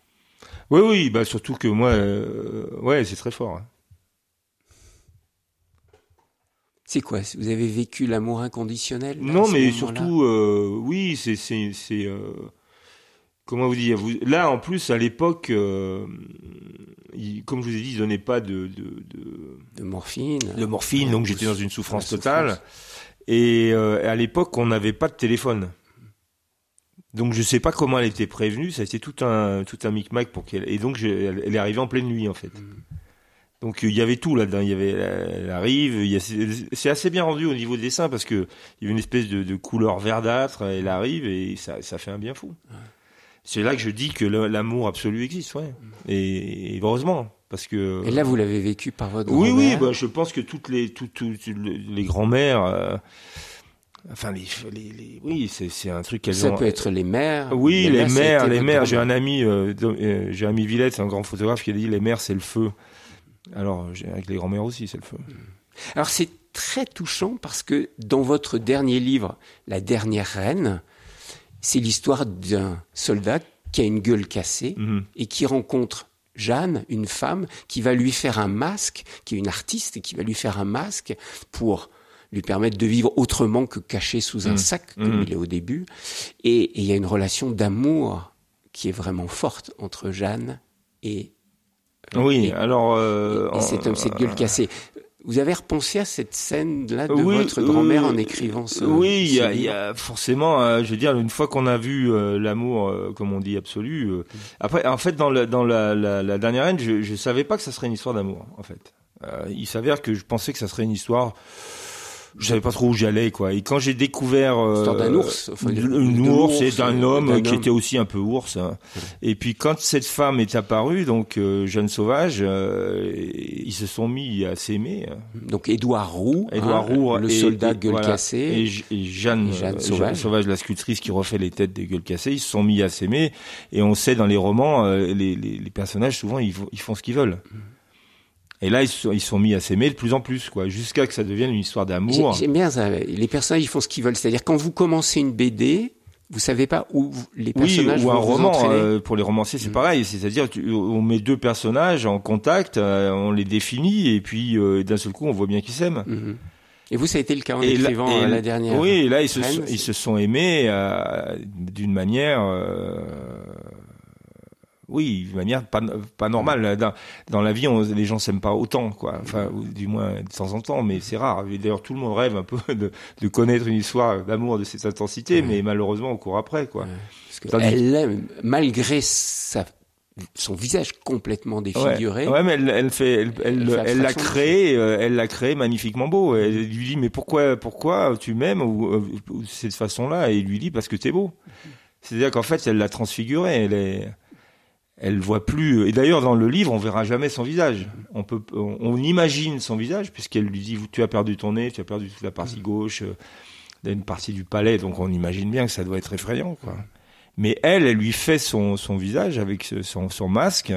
Oui, oui, bah surtout que moi, euh, ouais, c'est très fort. Hein. C'est quoi? Vous avez vécu l'amour inconditionnel Non, mais surtout, euh, oui, c'est, c'est, c'est euh, comment vous dire? Vous, Là, en plus, à l'époque, comme je vous ai dit, ils donnaient pas de de, de, de morphine. De morphine, donc j'étais dans une souffrance totale. Et à l'époque, on n'avait pas de téléphone. Donc je sais pas comment elle était prévenue, ça a été tout un tout un micmac pour qu'elle et donc elle, est arrivée en pleine nuit en fait. Mm. Donc il y avait tout là-dedans, il y avait elle arrive, c'est assez bien rendu au niveau des dessins parce que il y avait une espèce de, de couleur verdâtre, elle arrive et ça, ça fait un bien fou. C'est là que je dis que l'amour absolu existe, ouais. Mm. Et, heureusement parce que Et là vous l'avez vécu par votre Oui oui, bah, je pense que toutes les toutes, toutes les grands-mères euh, Enfin, les, les, les oui, c'est un truc qu'elles Ça peut être les mères. Oui, les, mères, les mères. J'ai un ami, euh, euh, j'ai un ami Villette, c'est un grand photographe qui a dit les mères, c'est le feu. Alors, avec les grands-mères aussi, c'est le feu. Alors c'est très touchant parce que dans votre dernier livre, La dernière reine, c'est l'histoire d'un soldat qui a une gueule cassée Mhm. et qui rencontre Jeanne, une femme, qui va lui faire un masque, qui est une artiste, et qui va lui faire un masque pour lui permettre de vivre autrement que caché sous un Mhm. sac, comme Mhm. il est au début. Et et il y a une relation d'amour qui est vraiment forte entre Jeanne et, Oui, et- alors. euh, et cet homme, cette gueule cassée. Vous avez repensé à cette scène-là de Oui, votre grand-mère euh, en écrivant ce Oui, il y, a- y forcément, euh, je veux dire, une fois qu'on a vu euh, l'amour, euh, comme on dit, absolu. euh, après, en fait, dans, la, dans la, la, la dernière reine, je, je savais pas que ça serait une histoire d'amour. En fait, Euh, il s'avère que je pensais que ça serait une histoire. Je savais pas trop où j'allais, quoi. Et quand j'ai découvert euh, d'un ours, enfin, de- un de ours et d'un euh, homme qui homme. était aussi un peu ours. hein. Et puis quand cette femme est apparue, donc euh, jeune sauvage, euh, ils se sont mis à s'aimer. Donc Édouard Roux, Édouard hein, Roux le et- soldat et- gueule voilà. cassée. et, et Jeanne, Jeanne euh, Sauvage. Sauvage, la sculptrice qui refait les têtes des gueules cassées, ils se sont mis à s'aimer. Et on sait dans les romans, euh, les, les, les personnages souvent ils, ils font ce qu'ils veulent. Et là ils sont, ils sont mis à s'aimer de plus en plus, quoi, jusqu'à que ça devienne une histoire d'amour. J'aime bien ça. Les personnages, ils font ce qu'ils veulent. C'est-à-dire, quand vous commencez une BD, vous savez pas où les Oui, personnages ou un vous roman. euh, pour les romanciers, c'est Mm. pareil. C'est-à-dire, on met deux personnages en contact, euh, on les définit, et puis euh, d'un seul coup, on voit bien qu'ils s'aiment. Mhm. Et vous, ça a été le cas en Et écrivant et euh, la dernière. Oui, et là ils se, sont, ils se sont aimés euh, d'une manière, euh, oui, d'une manière pas, pas normale. Dans, dans la vie, on, les gens s'aiment pas autant, quoi. Enfin, ou du moins de temps en temps, mais c'est rare. D'ailleurs, tout le monde rêve un peu (laughs) de, de connaître une histoire d'amour de cette intensité, mais malheureusement, on court après, quoi. Parce que elle l'aime, malgré sa, son visage complètement défiguré. Ouais, ouais, mais elle, elle fait, elle, elle, Elle fait elle l'a créé, euh, elle l'a créé magnifiquement beau. Elle lui dit mais pourquoi, pourquoi tu m'aimes ou, euh, ou de cette façon-là? Et il lui dit parce que t'es beau. C'est-à-dire qu'en fait, elle l'a transfiguré. Elle est, elle voit plus. Et d'ailleurs, dans le livre, on verra jamais son visage. On peut, on, imagine son visage puisqu'elle lui dit tu as perdu ton nez, tu as perdu toute la partie gauche, euh, une partie du palais. Donc on imagine bien que ça doit être effrayant, quoi. Mais elle, elle lui fait son, son visage avec son, son masque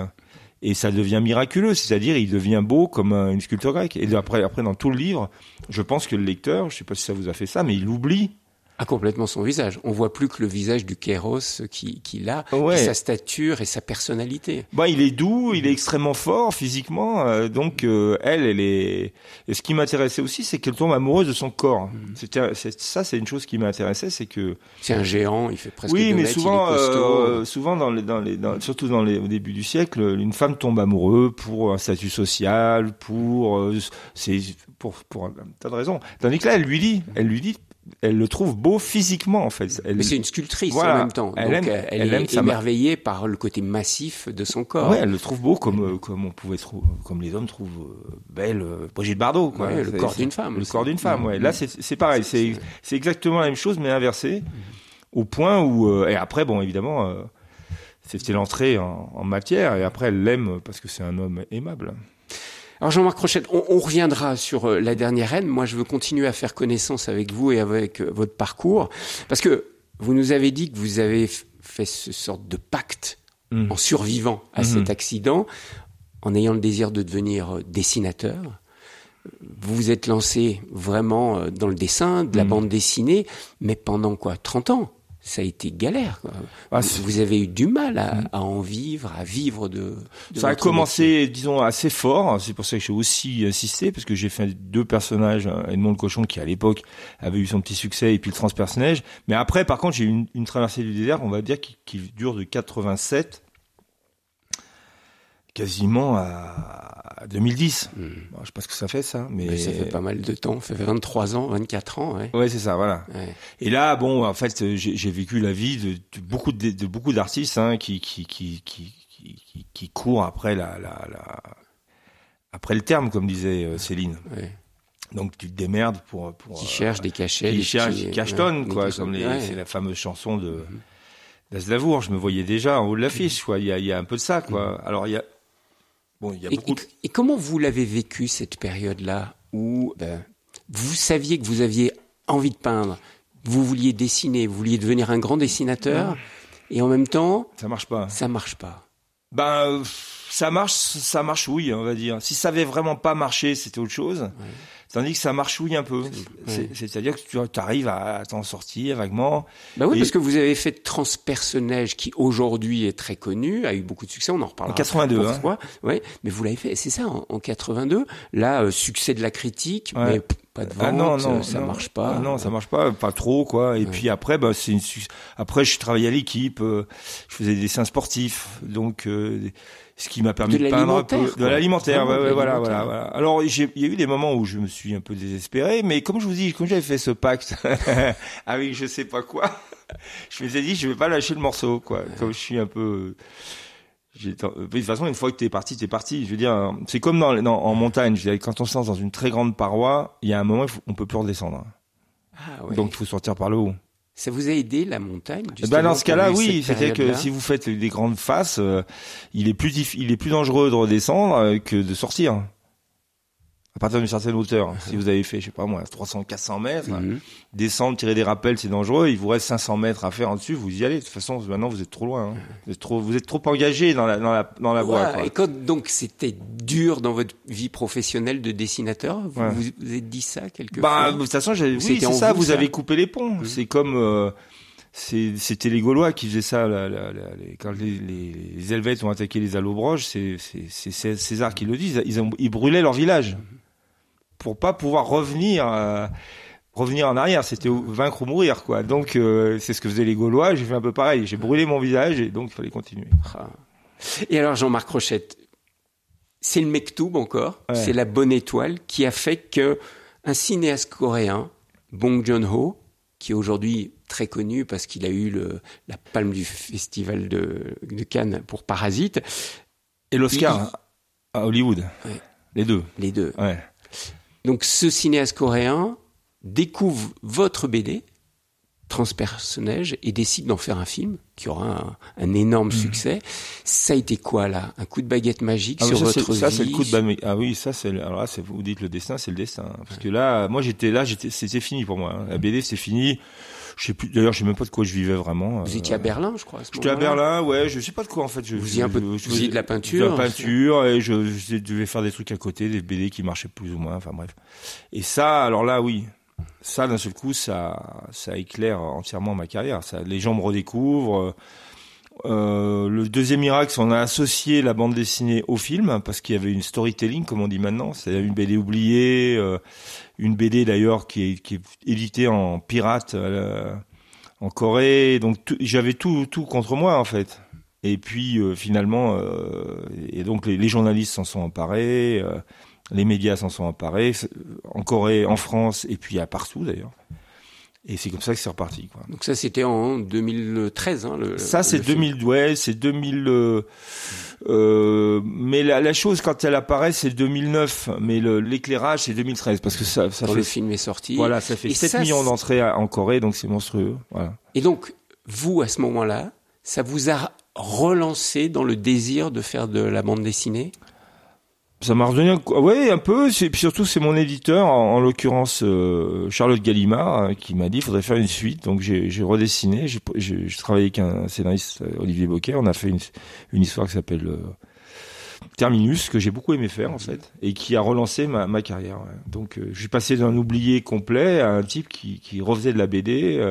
et ça devient miraculeux, c'est-à-dire il devient beau comme un- une sculpture grecque. Et après, après dans tout le livre, je pense que le lecteur, je sais pas si ça vous a fait ça, mais il oublie. A complètement son visage. On voit plus que le visage du Kéros qui- qu'il a, Ouais. sa stature et sa personnalité. Bah, il est doux, il est extrêmement fort physiquement, euh, donc euh, elle, elle est. Et ce qui m'intéressait aussi, c'est qu'elle tombe amoureuse de son corps. C'était, c'est, ça, c'est une chose qui m'intéressait, c'est que C'est un géant, il fait presque oui, deux mais mètres, souvent, euh, souvent dans les, dans les, dans- surtout dans les, au début du siècle, une femme tombe amoureuse pour un statut social, pour, euh, c'est, pour, pour un tas de raisons. Tandis que là, elle lui dit, elle lui dit, elle le trouve beau physiquement en fait. Elle, Mais c'est une sculptrice Voilà. en même temps. Elle Donc aime- elle, elle aime est ma- émerveillée par le côté massif de son corps. Ouais, elle le trouve beau comme euh, comme on pouvait trouver, comme les hommes trouvent euh, belle euh, Brigitte Bardot. Quoi. Ouais, le corps d'une femme Le corps d'une femme. Ouais. Là, c'est c'est pareil. C'est c'est exactement la même chose, mais inversé, au point où euh, et après, bon, évidemment, euh, c'était l'entrée en, en matière, et après, elle l'aime parce que c'est un homme aimable. Alors Jean-Marc Rochette, on, on reviendra sur euh, la dernière reine. Moi, je veux continuer à faire connaissance avec vous et avec euh, votre parcours, parce que vous nous avez dit que vous avez fait ce sorte de pacte Mhm. en survivant à Mhm. cet accident, en ayant le désir de devenir euh, dessinateur. Vous vous êtes lancé vraiment dans le dessin, de la Mhm. bande dessinée, mais pendant quoi? 30 ans? Ça a été galère. quoi. Vous, avez eu du mal à, à en vivre, à vivre de. de Ça a commencé, disons, assez fort. C'est pour ça que j'ai aussi insisté, parce que j'ai fait deux personnages. hein, Edmond le cochon, qui à l'époque avait eu son petit succès, et puis le transperce-neige. Mais après, par contre, j'ai eu une, une traversée du désert, on va dire, qui, qui dure de 87 quasiment à 2010. métier. Mhm. Bon, je sais pas ce que ça fait, ça, mais... Mais ça fait pas mal de temps, ça fait 23 ans, 24 ans, ouais. Ouais, c'est ça, voilà. Ouais. Et là, bon, en fait, euh, j'ai vécu la vie de, de beaucoup de, de beaucoup d'artistes hein, qui, qui, qui, qui, qui, courent après la, la, la, après le terme, comme disait euh, Céline. ouais. Donc tu te démerdes pour, pour Qui euh, cherchent des cachets. qui des cherchent, petits- qui cachetonnent, ouais, quoi, des- comme ouais. c'est la fameuse chanson de d'Aznavour. Je me voyais déjà en haut de l'affiche, quoi. Il y a, il y a un peu de ça, quoi. Alors il y a, bon, il y a Et, beaucoup. de- et- comment vous l'avez vécu cette période-là où ben, vous saviez que vous aviez envie de peindre, vous vouliez dessiner, vous vouliez devenir un grand dessinateur, et en même temps, Ça marche pas. ça marche pas. Ben, ça marche, ça marche oui, on va dire. Si ça avait vraiment pas marché, c'était autre chose. Tandis que ça marchouille un peu. C'est- C'est-à-dire que tu arrives à t'en sortir vaguement. Bah oui, Et- parce que vous avez fait Transpersonnage qui aujourd'hui est très connu, a eu beaucoup de succès, on en reparlera. En 82, hein. pourquoi. Ouais, mais vous l'avez fait, c'est ça, en, en 82. Là, euh, succès de la critique, Ouais. mais pas de vente, Ah non, non, ça non. marche pas. Ah non, ça marche pas, pas trop quoi. Et puis après, bah c'est une. Après, je travaillais à l'équipe, euh, je faisais des dessins sportifs, donc euh, ce qui m'a permis De de, peindre un peu l'alimentaire, de l'alimentaire. Ouais, ouais, voilà, voilà, voilà. Alors il y a eu des moments où je me suis un peu désespéré, mais comme je vous dis, comme j'avais fait ce pacte (laughs) avec je sais pas quoi, (laughs) je me suis dit je vais pas lâcher le morceau quoi. Comme je suis un peu j'ai- de toute façon, une fois que t'es parti, t'es parti. Je veux dire, c'est comme dans, dans- en montagne. Je veux dire, quand on se lance dans une très grande paroi, il y a un moment, faut- on peut plus redescendre. Ah ouais. Donc, il faut sortir par le haut. Ça vous a aidé la montagne Eh ben, dans ce cas-là, oui. C'est-à-dire que si vous faites des grandes faces, euh, il est plus il est plus dangereux de redescendre euh, que de sortir. À partir d'une certaine hauteur. Si vous avez fait, je sais pas moi, 300, 400 mètres, Mhm. descendre, tirer des rappels, c'est dangereux. Il vous reste 500 mètres à faire en dessus, vous y allez. De toute façon, maintenant, vous êtes trop loin. hein. Vous êtes trop, vous êtes trop engagé dans la, dans la, dans la voie. Quoi. et quand donc c'était dur dans votre vie professionnelle de dessinateur, vous Ouais. vous, vous êtes dit ça quelque Bah, fois de toute façon, oui, c'est ça, vous, ça? avez coupé les ponts. C'est comme, euh, c'était les Gaulois qui faisaient ça, la- la- la- les- quand les, les, les Helvètes ont attaqué les Allobroges, c'est, c'est, c'est Cé- César qui le dit, ils, ont, ils brûlaient leur village. Pour pas pouvoir revenir, euh, revenir en arrière. C'était vaincre ou mourir, quoi. Donc, euh, c'est ce que faisaient les Gaulois, j'ai fait un peu pareil. J'ai brûlé mon visage et donc il fallait continuer. Ah. Et alors Jean-Marc Rochette, c'est le Mektoub encore, Ouais. c'est la bonne étoile qui a fait que un cinéaste coréen, Bong Joon-ho, qui est aujourd'hui très connu parce qu'il a eu le, la palme du festival de, de Cannes pour Parasite, Et l'Oscar, à Hollywood. Ouais. Les deux. les deux. Ouais. Donc ce cinéaste coréen découvre votre BD, Transpersonnage, et décide d'en faire un film qui aura un, un énorme succès. Ça a été quoi là? Un coup de baguette magique Ah, sur ça, votre ça, vie c'est le coup de baguette. Ah oui, ça, c'est, alors là, vous dites le destin, c'est le destin. hein. Parce que là, moi, j'étais là, j'étais, c'était fini pour moi. hein. La BD, c'est fini. Je sais plus, d'ailleurs, je sais même pas de quoi je vivais vraiment. Vous Euh, étiez à Berlin, je crois. J'étais à. Berlin, ouais, je sais pas de quoi en fait. Je, Vous faisiez un peu de- je- de la peinture, De la peinture, et je, je devais faire des trucs à côté, des BD qui marchaient plus ou moins, enfin bref. Et ça, alors là, oui. Ça, d'un seul coup, ça, ça éclaire entièrement ma carrière. Ça, les gens me redécouvrent. Euh, le deuxième miracle, c'est on a associé la bande dessinée au film parce qu'il y avait une storytelling, comme on dit maintenant, c'est une BD oubliée, euh, une BD d'ailleurs qui est, éditée en pirate euh, en Corée. Donc j'avais tout, tout contre moi en fait. Et puis finalement, et donc les, les journalistes s'en sont emparés, les médias s'en sont emparés, en Corée, en France, et puis à partout d'ailleurs. Et c'est comme ça que c'est reparti. Quoi. Donc ça, c'était en 2013. Hein, le, Ça, c'est le film. 2000, ouais, c'est 2000. Euh, euh, mais la, la chose, quand elle apparaît, c'est 2009. Mais l'éclairage, c'est 2013. Parce que ça, ça Quand fait. le film est sorti. Voilà, ça fait Et 7 ça, millions d'entrées en Corée, donc c'est monstrueux. Voilà. Et donc, vous, à ce moment-là, ça vous a relancé dans le désir de faire de la bande dessinée? Ça m'a coup. Ouais, un peu. C'est, puis surtout, c'est mon éditeur, en, en l'occurrence euh, Charlotte Gallimard, euh, qui m'a dit qu'il faudrait faire une suite. Donc j'ai, redessiné. J'ai, travaillé avec un scénariste, euh, Olivier Boquet. On a fait une, histoire qui s'appelle euh, Terminus, que j'ai beaucoup aimé faire en fait, et qui a relancé ma, carrière. Donc je suis passé d'un oublié complet à un type qui, refaisait de la BD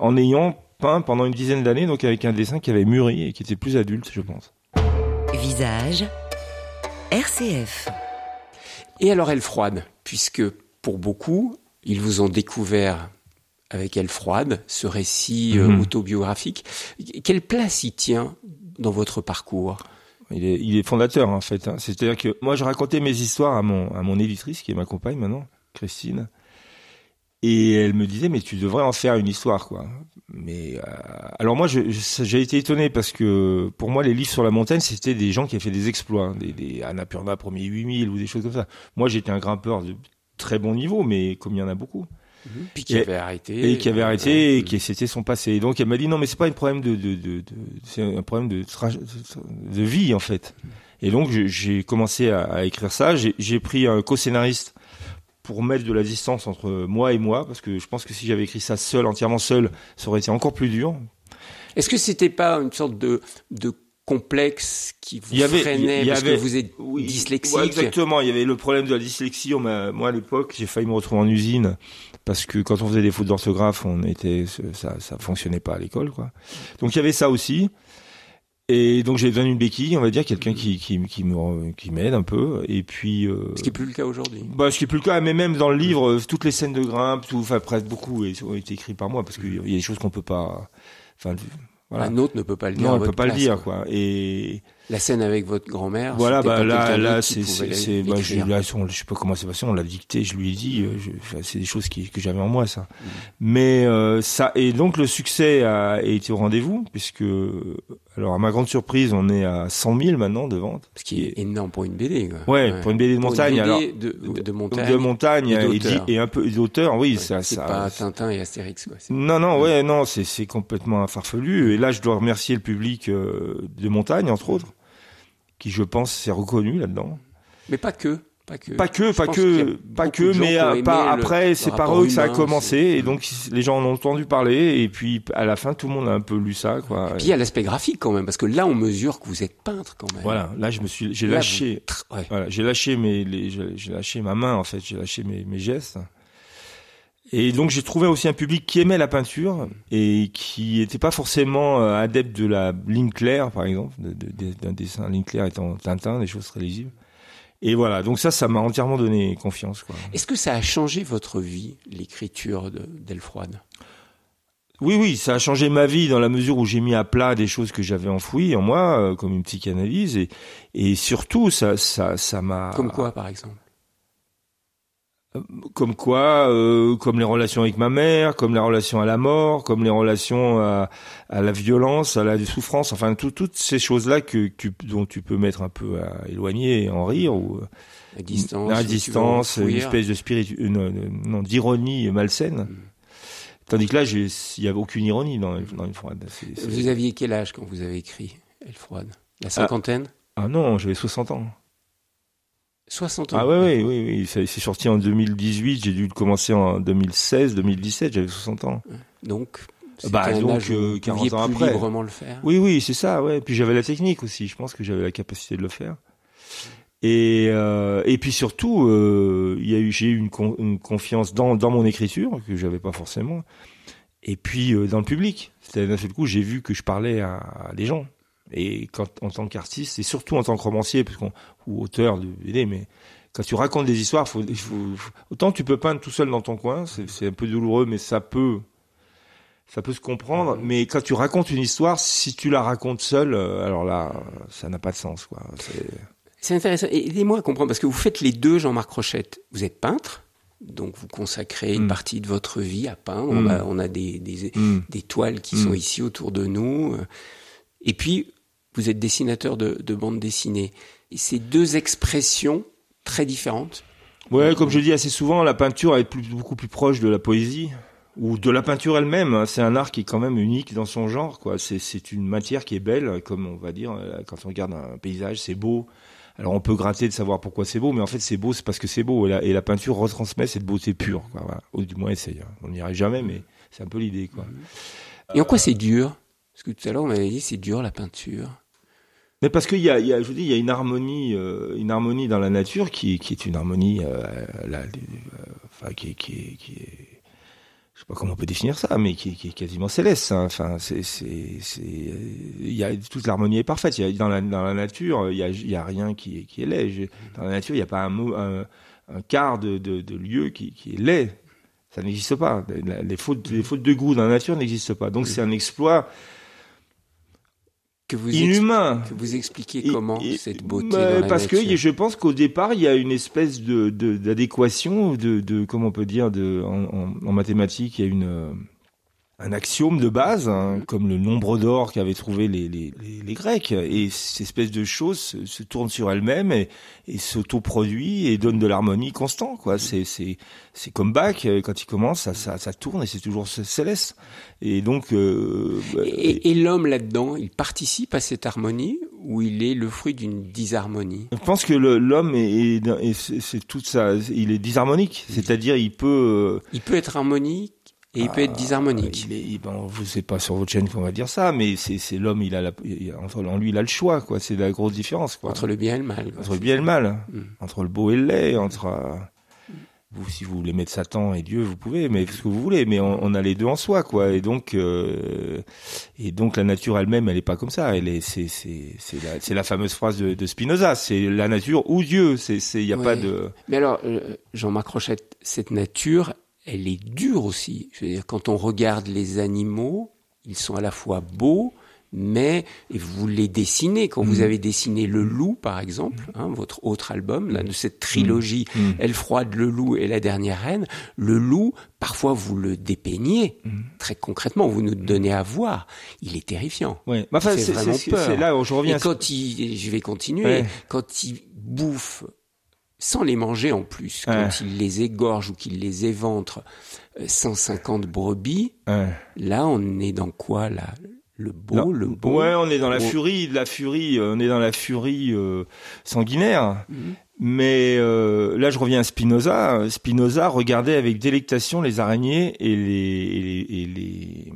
en ayant peint pendant une dizaine d'années, donc avec un dessin qui avait mûri et qui était plus adulte, je pense. Visage. RCF. Et alors, Elle froide, puisque pour beaucoup, ils vous ont découvert avec Elle froide, ce récit euh, Mhm. autobiographique. Quelle place il tient dans votre parcours? Il est, il est fondateur en fait. hein. C'est-à-dire que moi je racontais mes histoires à mon, à mon éditrice qui est ma compagne maintenant, Christine. Et elle me disait mais tu devrais en faire une histoire quoi. Mais euh, alors moi j'ai été étonné parce que pour moi les livres sur la montagne c'était des gens qui avaient fait des exploits, des, des Annapurna premier 8000 ou des choses comme ça. Moi j'étais un grimpeur de très bon niveau mais comme il y en a beaucoup Puis qui avait arrêté. et qui avait euh, arrêté et qui c'était son passé. Et donc elle m'a dit non mais c'est pas un problème de, de, de, de- c'est un problème de, de vie en fait. Et donc j'ai commencé à, à écrire ça. J'ai pris un co-scénariste pour mettre de la distance entre moi et moi parce que je pense que si j'avais écrit ça seul, entièrement seul, ça aurait été encore plus dur. Est-ce que c'était pas une sorte de, de complexe qui vous Il y avait- freinait il y parce avait- que vous êtes Oui, dyslexique. ouais, exactement. Il y avait le problème de la dyslexie. On moi, à l'époque, j'ai failli me retrouver en usine parce que quand on faisait des fautes d'orthographe, on était, ça, ça fonctionnait pas à l'école, quoi. Donc il y avait ça aussi. Et donc j'ai besoin d'une béquille, on va dire, quelqu'un qui, qui, qui me, qui m'aide un peu. Et puis, euh, Ce qui est plus le cas aujourd'hui. bah, ce qui est plus le cas, mais même dans le livre, euh, toutes les scènes de grimpe, tout, enfin, presque beaucoup ont été écrites par moi parce qu'il y a des choses qu'on peut pas, enfin, voilà. Un autre ne peut pas le dire. non, on peut pas le dire, quoi. Et, La scène avec votre grand-mère. voilà, bah là, là, c'est, bah, je, là, on- je sais pas comment c'est passé, on l'a dicté, je lui ai dit, euh, c'est des choses qui, que j'avais en moi, ça. Mais euh, ça, et donc le succès a été au rendez-vous, puisque, alors à ma grande surprise, on est à 100 000 maintenant de ventes. Ce qui est énorme pour une BD. Quoi. Ouais, pour une BD de Pour montagne, alors. BD de, de, montagne. de montagne et un peu d'auteur, oui, Ouais, ça, c'est ça, pas Tintin et Astérix. Quoi. Non, non, ouais, non, c'est c'est complètement farfelu. Et là, je dois remercier le public euh, de montagne, entre autres, qui, je pense, s'est reconnu là-dedans. Mais pas que. Pas que. Pas que, pas que, pas que, mais pas après, c'est par eux que ça a commencé. Et donc, les gens en ont entendu parler. Et puis, à la fin, tout le monde a un peu lu ça, quoi. Puis il y a l'aspect graphique quand même, parce que là on mesure que vous êtes peintre quand même. Voilà, là, je me suis, j'ai lâché, vous- Ouais. Voilà, j'ai lâché mes, j'ai lâché ma main en fait, j'ai lâché mes, mes gestes. Et donc j'ai trouvé aussi un public qui aimait la peinture et qui n'était pas forcément euh, adepte de la ligne claire, par exemple, d'un dessin ligne claire étant Tintin, des choses très lisibles. Et voilà, donc ça, ça m'a entièrement donné confiance. Quoi. Est-ce que ça a changé votre vie, l'écriture de- d'Elfroide? Oui, oui, ça a changé ma vie dans la mesure où j'ai mis à plat des choses que j'avais enfouies en moi, euh, comme une psychanalyse, et, et surtout, ça, ça, ça m'a. Comme quoi par exemple? Comme quoi, euh, comme les relations avec ma mère, comme les relations à la mort, comme les relations à, à la violence, à la souffrance, enfin tout- toutes ces choses-là que, que dont tu peux mettre un peu à éloigner et en rire ou À distance à distance, une espèce de spiritu, une- non, d'ironie malsaine. Mm. Tandis que là, il y avait aucune ironie dans, dans une froide. C'est- c'est- Vous aviez quel âge quand vous avez écrit Elfroide? La cinquantaine? Ah non, j'avais 60 ans. 60 ans Ah ouais, ouais, oui, oui, ça- c'est sorti en 2018. J'ai dû le commencer en 2016, 2017. J'avais 60 ans. Donc, Bah, donc, âge euh, vous 40 pouviez ans après. librement le faire. Oui, oui, c'est ça, ouais. Puis j'avais la technique aussi. Je pense que j'avais la capacité de le faire. Et euh, et puis surtout, euh, il y a eu, j'ai eu une, con- une confiance dans dans mon écriture que j'avais pas forcément. Et puis euh, dans le public. C'est-à-dire d'un seul coup, j'ai vu que je parlais à, à des gens. Et quand en tant qu'artiste, et surtout en tant que romancier, parce qu'on ou auteur de BD, mais quand tu racontes des histoires, faut, il faut, faut- autant tu peux peindre tout seul dans ton coin, c'est un peu douloureux, mais ça peut ça peut se comprendre, mais quand tu racontes une histoire, si tu la racontes seul, euh, alors là, ça n'a pas de sens, quoi. C'est- intéressant. Aidez-moi à comprendre, parce que vous faites les deux, Jean-Marc Rochette. Vous êtes peintre, donc vous consacrez une Mm. partie de votre vie à peindre. Mm. On a, on a des, des, des toiles qui Mm. sont ici autour de nous. Et puis, vous êtes dessinateur de, de bande dessinée. Et ces deux expressions très différentes. Ouais, comme je dis assez souvent, la peinture est plus, beaucoup plus proche de la poésie ou de la peinture elle-même. hein. C'est un art qui est quand même unique dans son genre, quoi. C'est, c'est une matière qui est belle, comme on va dire. euh, Quand on regarde un paysage, c'est beau. Alors on peut gratter de savoir pourquoi c'est beau, mais en fait c'est beau, c'est parce que c'est beau. Et la, et la peinture retransmet cette beauté pure, quoi. Voilà. Ou du moins essaye. hein. On n'y arrive jamais, mais c'est un peu l'idée, quoi. Et en quoi c'est dur? Parce que tout à l'heure, on m'avait dit c'est dur la peinture. Mais parce qu'il y a, y a, je vous dis, il y a une harmonie, euh, une harmonie dans la nature qui, qui est une harmonie, euh, là, euh, enfin, qui, est- qui, est, qui est, je sais pas comment on peut définir ça, mais qui, est- qui est quasiment céleste. hein. Enfin, c'est, c'est, c'est, il y a toute l'harmonie est parfaite. Il y a, dans la, dans la nature, il y a, il y a rien qui est, qui est laid. Dans la nature, il n'y a pas un mot, un, un quart de, de, de lieu qui, qui est laid. Ça n'existe pas. Les fautes, les fautes de goût dans la nature n'existent pas. Donc c'est un exploit Que vous, inhumain. que vous expliquez comment et- cette beauté bah, dans parce que je pense qu'au départ il y a une espèce de d'adéquation de, de comment on peut dire de en, en- en mathématiques il y a une euh, un axiome de base hein, comme le nombre d'or qu'avaient trouvé les, les, les, les Grecs et cette espèce de chose se, se tourne sur elle-même et, et s'autoproduit et donne de l'harmonie constant quoi c'est c'est c'est comme Bach euh, quand il commence ça ça, ça tourne et c'est toujours céleste et donc euh, Et, et l'homme là-dedans, il participe à cette harmonie ou il est le fruit d'une disharmonie? Je pense que l'homme est, tout ça. Il est disharmonique, c'est-à-dire il peut. Il peut être harmonique Et il peut être disharmonique. Il est, il- bon, vous c'est pas sur votre chaîne qu'on va dire ça, mais c'est l'homme, il a la, il a- entre en lui, il a le choix, quoi. C'est la grosse différence, quoi. Entre le bien et le mal. quoi. Entre le bien et le mal, Mm. entre le beau et le laid, entre euh, vous, si vous voulez mettre Satan et Dieu, vous pouvez, mais ce que vous voulez, mais on, on a les deux en soi, quoi. Et donc, euh, et donc la nature elle-même, elle est pas comme ça. Elle est, c'est, c'est, c'est la, fameuse phrase de, de Spinoza, c'est la nature ou Dieu. C'est, c'est, il y a Ouais. pas de. Mais alors, euh, Jean-Marc Rochette, cette nature, elle est dure aussi. Je veux dire, quand on regarde les animaux, ils sont à la fois beaux, mais vous les dessinez. Quand vous Mhm. avez dessiné Le Loup, par exemple, hein, votre autre album, là, de cette trilogie, Mhm. Elle froide, Le Loup et La Dernière Reine, le loup, parfois vous le dépeignez, très concrètement, vous nous donnez à voir. Il est terrifiant. Ouais. Enfin, c'est, vraiment peur. là où je reviens. Et quand il, je vais continuer, Ouais. quand il bouffe, sans les manger en plus, quand il les égorge ou qu'il les éventre, euh, 150 brebis, Ouais. là on est dans quoi là? Le beau, Non. le beau? Ouais, on est dans la Bon. furie, de la furie, euh, on est dans la furie euh, sanguinaire. Mhm. Mais euh, là, je reviens à Spinoza. Spinoza regardait avec délectation les araignées et les, et les, et les,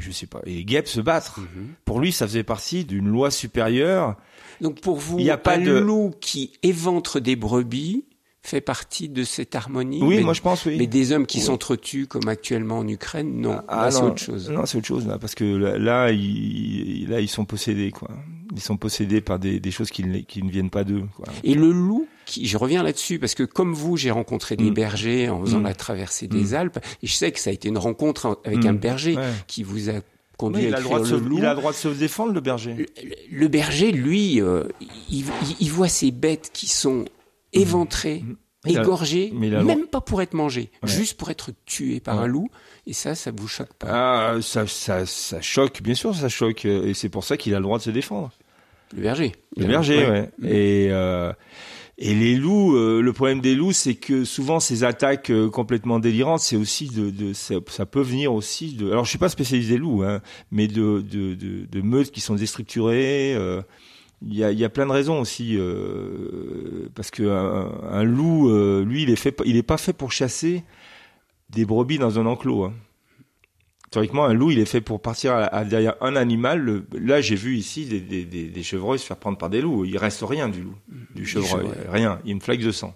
je sais pas, et les guêpes se battre. Mhm. Pour lui, ça faisait partie d'une loi supérieure. Donc pour vous, Il y a pas un de- loup qui éventre des brebis fait partie de cette harmonie Oui, mais, moi je pense, oui. mais des hommes qui Oui. s'entretuent comme actuellement en Ukraine, non, Ah, c'est autre chose. Non, c'est autre chose là, parce que là, là, ils, là, ils sont possédés, quoi. Ils sont possédés par des, des choses qui ne, qui ne viennent pas d'eux. Et le loup, qui, je reviens là-dessus, parce que comme vous, j'ai rencontré des Mm. bergers en faisant Mm. la traversée des Mm. Alpes, et je sais que ça a été une rencontre en- avec un berger Ouais. qui vous a Oui, il, à a le droit de le se, loup. il a le droit de se défendre, le berger. Le, le berger, lui, euh, il, il- il voit ces bêtes qui sont éventrées, Mm. Il a- égorgées, mais même pas pour être mangées, Ouais. juste pour être tuées par Ouais. un loup. Et ça, ça vous choque pas? Ah, ça, ça, ça choque, bien sûr, ça choque, euh, et c'est pour ça qu'il a le droit de se défendre. Le berger. Le berger, ouais. Mm. Et euh, et les loups, euh, le problème des loups, c'est que souvent ces attaques euh, complètement délirantes, c'est aussi de, de ça, peut venir aussi de. Alors je suis pas spécialisé loup, hein, mais de de, de de meutes qui sont déstructurées. euh, Il y a, il y a plein de raisons aussi euh, parce que un, un loup, euh, lui, il est fait, il est pas fait pour chasser des brebis dans un enclos. Hein. Théoriquement, un loup, il est fait pour partir à, à- derrière un animal. Le- là, j'ai vu ici des, des, des, des chevreuils se faire prendre par des loups. Il reste rien du loup, du chevreuil, chevreuil. rien. Il y a une flaque de sang.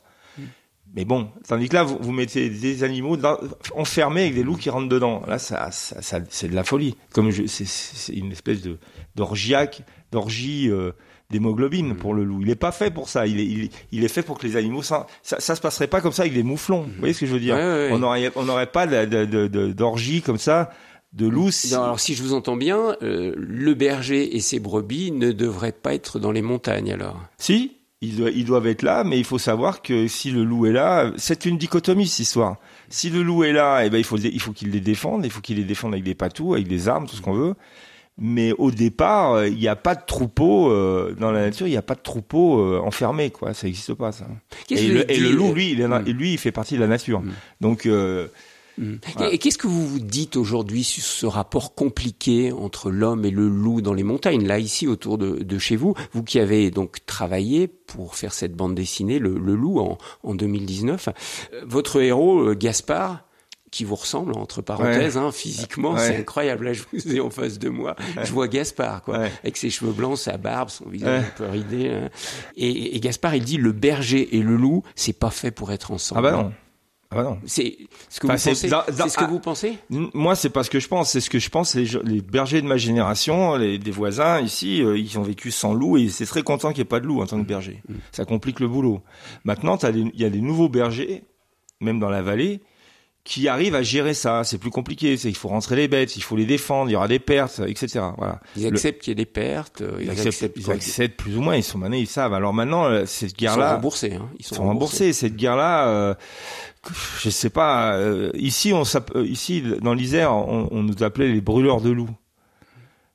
Mais bon, tandis que là, vous, vous mettez des animaux dans- enfermés avec des loups qui rentrent dedans. Là, ça, ça, ça- c'est de la folie. Comme je, c'est, c'est une espèce de d'orgiaque, d'orgie euh, d'hémoglobine pour le loup. Il est pas fait pour ça. Il est, il, il est fait pour que les animaux, ça, ça, ça se passerait pas comme ça avec des mouflons. Vous voyez ce que je veux dire Ouais, ouais, ouais. On n'aurait, on n'aurait pas de, de, de- de- d'orgie comme ça de loups. Non, alors si je vous entends bien, euh, le berger et ses brebis ne devraient pas être dans les montagnes alors. Si, ils, doivent- être là, mais il faut savoir que si le loup est là, c'est une dichotomie cette histoire. Si le loup est là, eh ben il faut il faut qu'il les défende, il faut qu'il les défende avec des patous, avec des armes, tout ce qu'on veut. Mais au départ, euh, il n'y a pas de troupeau euh, dans la nature, il n'y a pas de troupeau euh, enfermé, quoi. Ça n'existe pas, ça. Et, le, et le loup, lui, il est Mm. et lui, il fait partie de la nature. Mm. Donc, euh, Voilà. Et qu'est-ce que vous vous dites aujourd'hui sur ce rapport compliqué entre l'homme et le loup dans les montagnes, là ici autour de, de chez vous, vous qui avez donc travaillé pour faire cette bande dessinée, le, le loup en, en 2019, euh, votre héros euh, Gaspard qui vous ressemble entre parenthèses, hein, physiquement, Ouais. c'est incroyable. Là, je vous ai en face de moi, je vois Gaspard, quoi, Ouais. avec ses cheveux blancs, sa barbe, son visage Ouais. un peu ridé. hein. Et, et Gaspard, il dit le berger et le loup, c'est pas fait pour être ensemble. ah bah non. Ah bah non. C'est ce que Enfin, vous pensez. dans- C'est ce que ah. vous pensez. Moi, c'est pas ce que je pense. C'est ce que je pense. Les, les bergers de ma génération, les, des voisins ici, euh, ils ont vécu sans loup et c'est très content qu'il n'y ait pas de loup en tant que berger. Ça complique le boulot. Maintenant, il y a des nouveaux bergers, même dans la vallée, qui arrivent à gérer ça. C'est plus compliqué. C'est qu'il faut rentrer les bêtes, il faut les défendre, il y aura des pertes, etc. Voilà. Ils acceptent qu'il y ait des pertes. euh, Ils, Ils, acceptent, acceptent, ils quoi, acceptent plus ou moins. Ils sont maintenant, ils savent. Alors maintenant, euh, cette Ils sont guerre-là, remboursés. Hein. Ils sont remboursés. Cette guerre-là, euh, je sais pas. euh, ici, on euh, ici dans l'Isère, on, on nous appelait les brûleurs de loups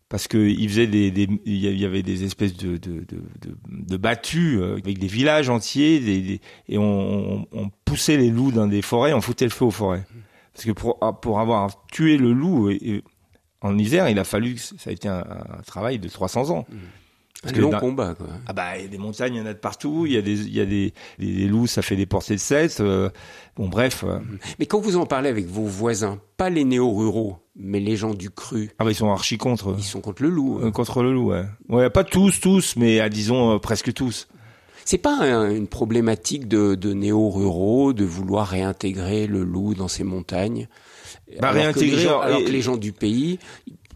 parce que ils faisaient des, des- il y avait des espèces de de de, de, de battues euh, avec des villages entiers, des, des- et on, on, on poussait les loups dans des forêts, on foutait le feu aux forêts. Parce que pour ah, pour avoir tué le loup et en Isère, il a fallu, ça a été un, un travail de 300 ans. Un que long dans- combat, quoi. Ah bah, il y a des montagnes, il y en a de partout. Il y a des, il y a des, des, des loups, ça fait des portées de 7. bon, bref. euh. Mais quand vous en parlez avec vos voisins, pas les néo-ruraux, mais les gens du cru, Ah bah, ils sont archi contre. ils sont contre le loup. Euh, contre le loup, ouais. Ouais, pas tous, tous, mais disons euh, presque tous. C'est pas un- une problématique de, de néo-ruraux de vouloir réintégrer le loup dans ces montagnes? Bah, alors que réintégrer, gens- alors que les gens du pays,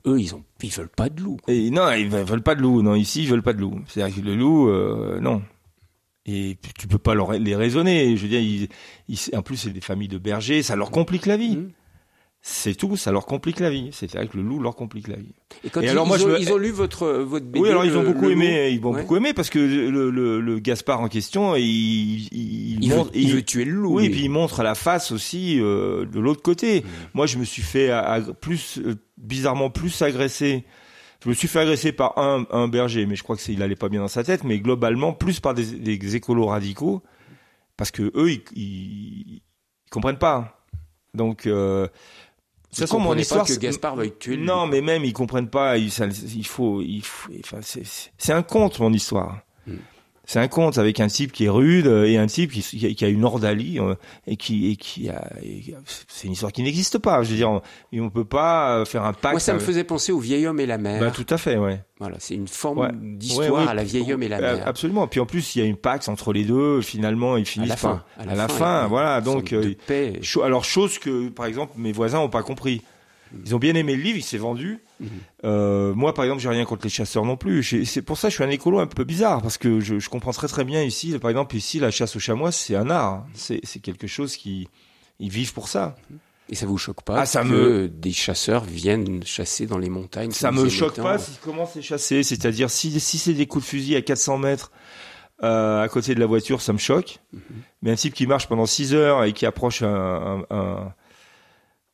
eux, ils ont, ils veulent pas de loup. Et non, ils ve- veulent pas de loup. Non, ici, ils veulent pas de loup. C'est-à-dire que le loup, euh, non. Et tu peux pas leur, les raisonner. Je veux dire, ils, ils- en plus, c'est des familles de bergers, ça leur complique la vie. Mhm. C'est tout, ça leur complique la vie. C'est-à-dire que le loup leur complique la vie. Et quand Et ils, alors, moi, ils je ont, me- ils ont lu votre votre BD, oui, alors ils ont beaucoup aimé. loup Ils ont Ouais. beaucoup aimé parce que le, le, le Gaspard en question, il, il, Il, veut, montre- il veut tuer le loup. Oui, et puis il montre la face aussi euh, de l'autre côté. Mmh. Moi, je me suis fait à- à- plus euh, bizarrement plus agressé. Je me suis fait agresser par un, un berger, mais je crois que c'est il allait pas bien dans sa tête, mais globalement plus par des, des écolos radicaux, parce que eux, ils, ils, ils comprennent pas. Donc, euh, Vous façon, mon histoire, pas que c'est- Gaspard veuille tuer non, mais même ils comprennent pas. Il, ça- il faut, il faut, enfin, c'est- c'est c'est un conte mon histoire. C'est un conte avec un type qui est rude euh, et un type qui, qui a- une ordalie euh, et qui et qui a. et- C'est une histoire qui n'existe pas. Je veux dire, on, et on peut pas euh, faire un pacte. Moi, ça me faisait penser au vieil homme et la mer. Bah, tout à fait, ouais. Voilà, c'est une forme Ouais. d'histoire Ouais, ouais. à la vieil homme et la mer. Absolument. Puis en plus, il y a une pax entre les deux. Finalement, ils à finissent la fin. par à la fin. Voilà. Donc, euh, Alors, chose que, par exemple, mes voisins n'ont pas compris. Ils ont bien aimé le livre, il s'est vendu. Mhm. Euh, moi, par exemple, j'ai rien contre les chasseurs non plus. C'est pour ça que je suis un écolo un peu bizarre, parce que je, je comprends très très bien ici. Par exemple, ici, la chasse au chamois, c'est un art. C'est quelque chose qui ils vivent pour ça. Et ça vous choque pas Ah, ça que me- des chasseurs viennent chasser dans les montagnes Ça me choque pas s'ils commencent à chasser. C'est-à-dire, si, si c'est des coups de fusil à 400 mètres euh, à côté de la voiture, ça me choque. Mhm. Mais un type qui marche pendant 6 heures et qui approche un, un, un,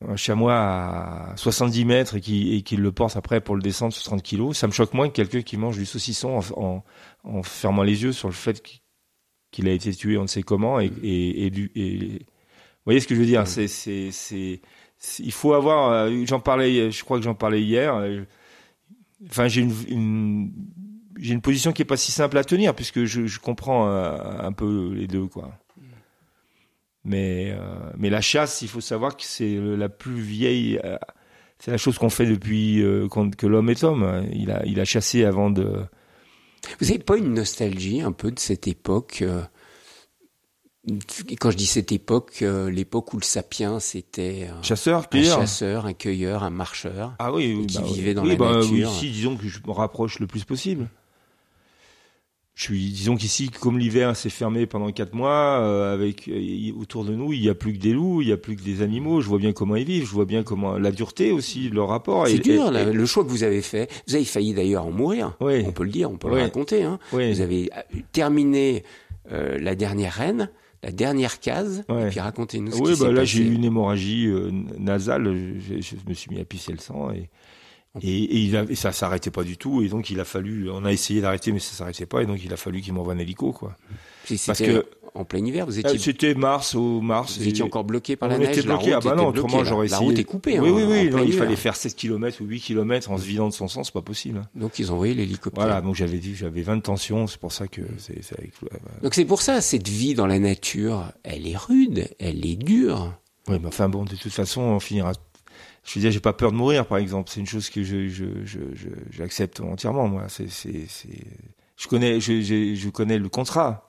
un chamois à 70 mètres et qui, et qui le porte après pour le descendre sur 30 kilos, ça me choque moins que quelqu'un qui mange du saucisson en, en, en fermant les yeux sur le fait qu'il- a été tué on ne sait comment et, et, et, du- et- vous voyez ce que je veux dire? Mhm. c'est c'est il faut avoir euh, j'en parlais je crois que j'en parlais hier euh, enfin j'ai une, une j'ai une position qui est pas si simple à tenir puisque je, je comprends euh, un peu les deux quoi mais euh, mais la chasse il faut savoir que c'est la plus vieille euh, c'est la chose qu'on fait depuis euh, que l'homme est homme il a il a chassé avant de Vous avez pas une nostalgie un peu de cette époque Quand je dis cette époque, l'époque où le sapien c'était un, chasseur un cueilleur chasseur, un cueilleur, un marcheur. Ah oui, oui, qui bah, vivait dans oui, la bah, nature. oui, ici, disons que je me rapproche le plus possible. Je suis, disons qu'ici, comme l'hiver s'est fermé pendant quatre mois, euh, avec euh, autour de nous, il y a plus que des loups, il y a plus que des animaux. Je vois bien comment ils vivent, je vois bien comment la dureté aussi leur rapport. C'est dur, là, et- le choix que vous avez fait. Vous avez failli d'ailleurs en mourir. Oui. On peut le dire, on peut Oui. le raconter. Hein. oui. Vous avez euh, terminé euh, la dernière reine, la dernière case, Ouais. et puis racontez-nous ce Oui, qui bah s'est là passé. j'ai eu une hémorragie euh, nasale. Je, je me suis mis à pisser le sang et et, et il a, et ça s'arrêtait pas du tout. Et donc il a fallu. On a essayé d'arrêter, mais ça s'arrêtait pas. Et donc il a fallu qu'il m'envoie un hélico, quoi. Parce que- en plein hiver, vous Euh, étiez, C'était mars au mars. vous étiez encore bloqué par on la neige. était bloqué. la Ah bah non, bloquée, autrement la- j'aurais La essayé. route est coupée. Oui, hein, oui, oui. non, il fallait faire 7 km ou 8 km en se vidant de son sang, c'est pas possible. Donc ils ont envoyé l'hélicoptère. Voilà, donc j'avais dit, j'avais 20 tensions, c'est pour ça que c'est, avec, ouais. Donc c'est pour ça, cette vie dans la nature, elle est rude, elle est dure. Ouais, mais enfin bon, de toute façon, on finira. Je veux dire, j'ai pas peur de mourir, par exemple. C'est une chose que je, je, je, je- j'accepte entièrement, moi. C'est, c'est, c'est. Je connais, je, je, je connais le contrat.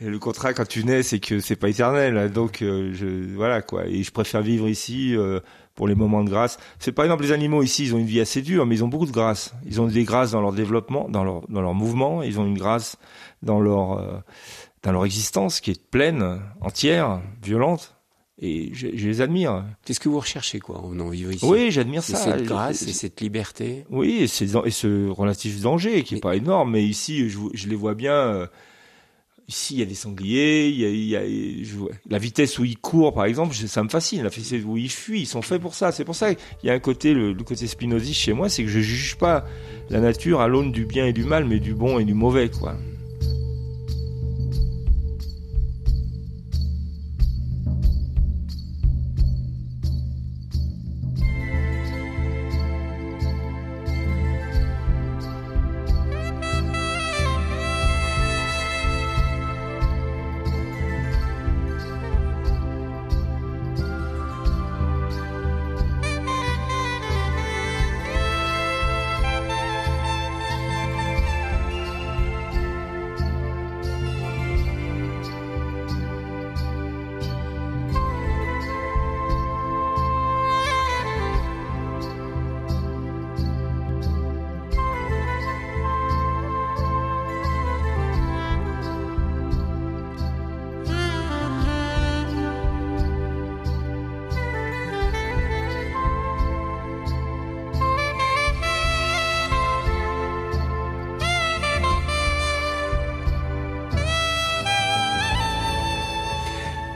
Et (laughs) le contrat, quand tu nais, c'est que c'est pas éternel. Donc, euh, je, voilà quoi. Et je préfère vivre ici euh, pour les moments de grâce. C'est par exemple les animaux ici, ils ont une vie assez dure, mais ils ont beaucoup de grâce. Ils ont des grâces dans leur développement, dans leur, dans leur mouvement. Ils ont une grâce dans leur, euh, dans leur existence qui est pleine, entière, violente. Et je, je les admire. C'est ce que vous recherchez, quoi, en venant vivre ici? Oui, j'admire ça. cette grâce et cette liberté? Oui, et, c'est- et ce relatif danger qui est Mais- pas énorme, mais ici, je, je les vois bien. euh, Ici, il y a des sangliers, il y a, il y a- je la vitesse où ils courent, par exemple, ça me fascine. La vitesse où ils fuient, ils sont faits pour ça. C'est pour ça qu'il y a un côté, le, le côté spinoziste chez moi, c'est que je juge pas la nature à l'aune du bien et du mal, mais du bon et du mauvais, quoi.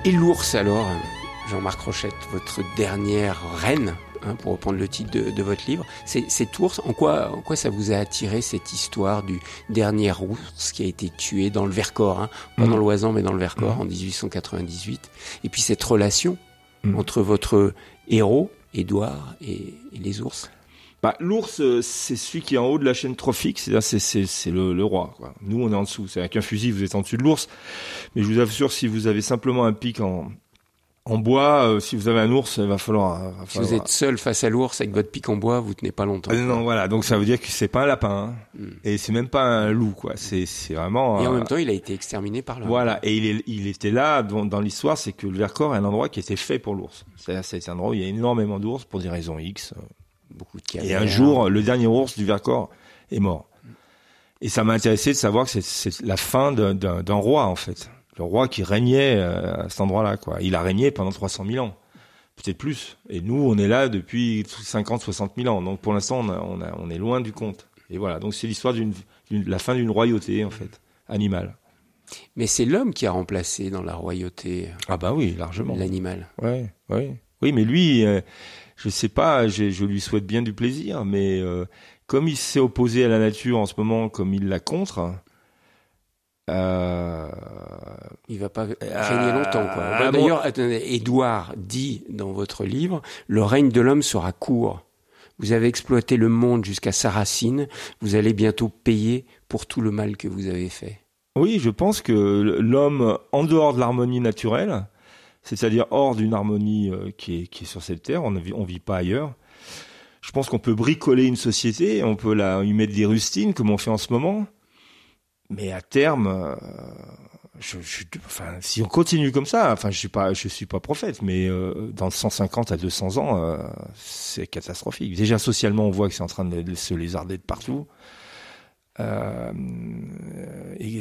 Et l'ours alors, Jean-Marc Rochette, votre dernière reine, hein, pour reprendre le titre de, votre livre, c'est cet ours, en quoi, en quoi ça vous a attiré cette histoire du dernier ours qui a été tué dans le Vercors, hein, pas dans mmh. l'Oisan mais dans le Vercors mmh. en 1898, et puis cette relation mmh. entre votre héros, Édouard, et les ours? Bah, l'ours, euh, c'est celui qui est en haut de la chaîne trophique, c'est c'est c'est le, le, roi. Quoi. Nous, on est en dessous. C'est avec un fusil, vous êtes en dessus de l'ours. Mais je vous assure, si vous avez simplement un pic en en bois, euh, si vous avez un ours, il va falloir. Va si vous êtes seul face à l'ours avec votre pic en bois, vous tenez pas longtemps. Euh, non, voilà. Donc ça veut dire que c'est pas un lapin hein. hmm. et c'est même pas un loup, quoi. C'est c'est vraiment. Et en même temps, il a été exterminé par l'homme. Voilà. Et il est, il était là dans, dans l'histoire, c'est que le Vercors est un endroit qui était fait pour l'ours. C'est c'est un endroit où il y a énormément d'ours pour des raisons X beaucoup de Et un jour, le dernier ours du Vercors est mort. Et ça m'a intéressé de savoir que c'est la fin d'un roi, en fait. Le roi qui régnait euh, à cet endroit-là, quoi. Il a régné pendant 300 000 ans. Peut-être plus. Et nous, on est là depuis 50, 60 000 ans. Donc, pour l'instant, on, on, est loin du compte. Et voilà. Donc, c'est l'histoire d'une, la fin d'une royauté, en fait, animale. Mais c'est l'homme qui a remplacé dans la royauté. Ah bah oui, largement. L'animal. Ouais, ouais. Oui, mais lui, euh, je sais pas, je lui souhaite bien du plaisir, mais euh, comme il s'est opposé à la nature en ce moment, comme il la contre, euh, il va pas régner longtemps, quoi. Ah, d'ailleurs, Édouard dit dans votre livre, le règne de l'homme sera court. Vous avez exploité le monde jusqu'à sa racine. Vous allez bientôt payer pour tout le mal que vous avez fait. Oui, je pense que l'homme, en dehors de l'harmonie naturelle, c'est-à-dire hors d'une harmonie euh, qui, est, qui est sur cette terre, on ne vit, on vit pas ailleurs. Je pense qu'on peut bricoler une société, on peut la, y mettre des rustines comme on fait en ce moment, mais à terme, euh, si on continue comme ça, enfin, je suis suis pas prophète, mais euh, dans 150 à 200 ans, c'est catastrophique. Déjà socialement, on voit que c'est en train de, se lézarder de partout. Euh, et,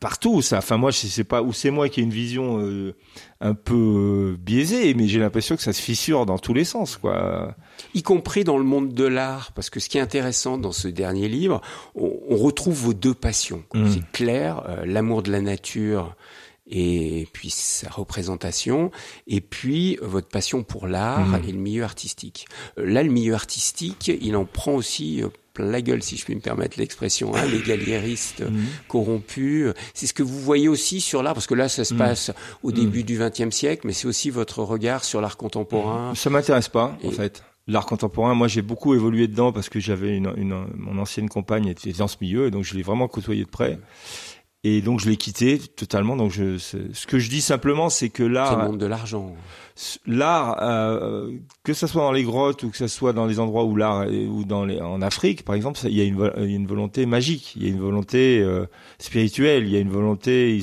partout ça enfin moi je sais pas où c'est moi qui ai une vision euh, un peu euh, biaisée mais j'ai l'impression que ça se fissure dans tous les sens quoi y compris dans le monde de l'art parce que ce qui est intéressant dans ce dernier livre on, retrouve vos deux passions mmh. c'est clair l'amour de la nature et puis sa représentation, et puis votre passion pour l'art mmh. et le milieu artistique. Là, le milieu artistique, il en prend aussi la gueule, si je puis me permettre l'expression, hein, les galliéristes mhm. corrompus. C'est ce que vous voyez aussi sur l'art, parce que là, ça se mhm. passe au mhm. début du XXe siècle, mais c'est aussi votre regard sur l'art contemporain. Ça m'intéresse pas, en fait. L'art contemporain, moi, j'ai beaucoup évolué dedans parce que j'avais une, une, mon ancienne compagne était dans ce milieu, et donc je l'ai vraiment côtoyé de près. Et donc je l'ai quitté totalement. Donc je, ce que je dis simplement, c'est que l'art, le monde de l'argent. L'art, euh, que ce soit dans les grottes ou que ce soit dans les endroits où l'art ou dans les, en Afrique, par exemple, il y a une, une volonté magique, il y a une volonté euh, spirituelle, il y a une volonté.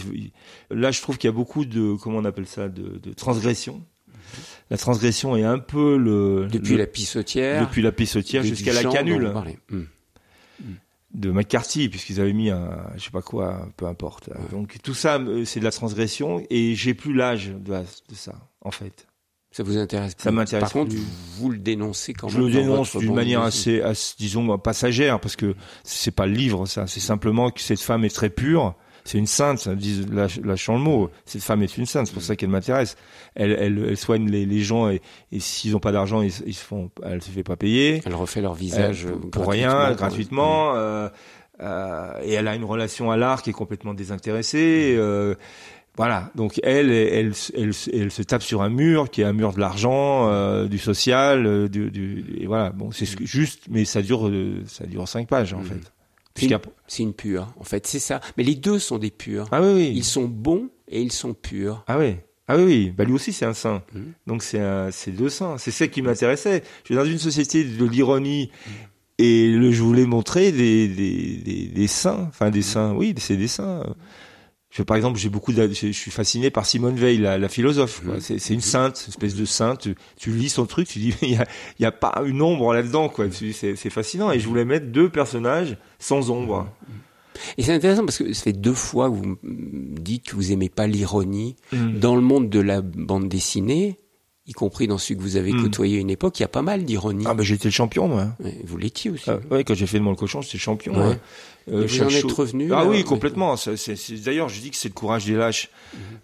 là, je trouve qu'il y a beaucoup de, comment on appelle ça, de, de transgression la transgression est un peu le depuis la pissotière depuis la pissotière jusqu'à la canule de McCarthy, puisqu'ils avaient mis un, je sais pas quoi, peu importe. Donc tout ça, euh, c'est de la transgression, et j'ai plus l'âge de, de, ça, en fait. Ça vous intéresse Ça m'intéresse. Par contre, vous le dénoncez quand même. Je le dénonce d'une manière assez, disons, passagère, parce que c'est pas le livre, ça. C'est simplement que cette femme est très pure c'est une sainte, lâchons le mot. Cette femme est une sainte, c'est pour ça qu'elle m'intéresse. Elle, elle, elle, soigne les, les gens et, et s'ils n'ont pas d'argent, ils, ils, se font, elle se fait pas payer. Elle refait leur visage pour rien, gratuitement. Euh, euh, et elle a une relation à l'art qui est complètement désintéressée. Euh, voilà, donc elle, elle, elle, elle, se tape sur un mur qui est un mur de l'argent, euh, du social, euh, du, du, et voilà. Bon, c'est juste, mais ça dure, ça dure cinq pages en mm. fait. C'est une pure, en fait, c'est ça. Mais les deux sont des purs. Ah oui, oui. Ils sont bons et ils sont purs. Ah oui. Ah oui, oui. Bah lui aussi c'est un saint. Mmh. Donc c'est c'est deux saints. C'est ça qui m'intéressait. Je suis dans une société de l'ironie mmh. et le, je voulais montrer des, des, des, des saints. Enfin des saints, oui, c'est des saints par exemple, j'ai beaucoup, de, je, suis fasciné par Simone Veil, la, la philosophe. Mmh. C'est une sainte, une espèce de sainte. Tu, lis son truc, tu dis, il y a, y a, pas une ombre là-dedans, quoi. C'est fascinant. Et je voulais mettre deux personnages sans ombre. Et c'est intéressant parce que ça fait deux fois que vous dites que vous aimez pas l'ironie. Mmh. Dans le monde de la bande dessinée, y compris dans celui que vous avez Hmm. côtoyé à une époque, il y a pas mal d'ironie. Ah bah j'étais le champion moi. Ouais, vous l'étiez aussi. Ah, ouais, quand j'ai fait de le cochon, j'étais champion. Ouais. ouais. Euh, Et vous en êtes revenu, Ah là, oui, complètement. C'est- D'ailleurs, je dis que c'est le courage des lâches.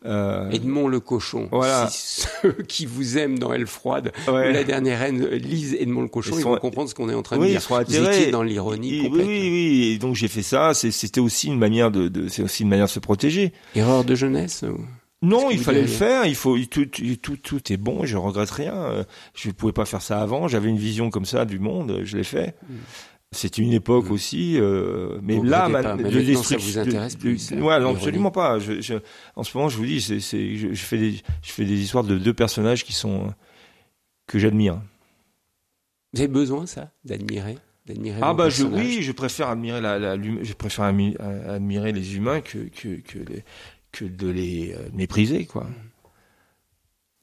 Euh, Edmond le cochon. Voilà. Si ceux qui vous aiment dans Elle froide la dernière reine euh, lisent Edmond le cochon, Ils ils, sont- vont comprendre ce qu'on est en train de oui, dire. ils sont vous atterrés. étiez dans l'ironie oui, oui, oui. Et donc j'ai fait ça. C'était aussi une manière de, de c'est aussi une manière de se protéger. Erreur de jeunesse. ou- Non, il fallait le faire. Il faut tout, tout, tout est bon. Je regrette rien. Euh, Je pouvais pas faire ça avant. J'avais une vision comme ça du monde. Je l'ai fait. C'était une époque aussi, euh, mais Vous là, ma- mais de maintenant, ça destruction- vous intéresse de- plus, de- ça, ouais, non, absolument pas. Je, je- en ce moment, je vous dis, c'est, je, je fais des, je fais des histoires de deux personnages qui sont que j'admire. Vous avez besoin, ça, d'admirer d'admirer Ah bah je, oui, je préfère admirer la, je préfère admi- admirer les humains que que que, les- que de les euh, mépriser quoi.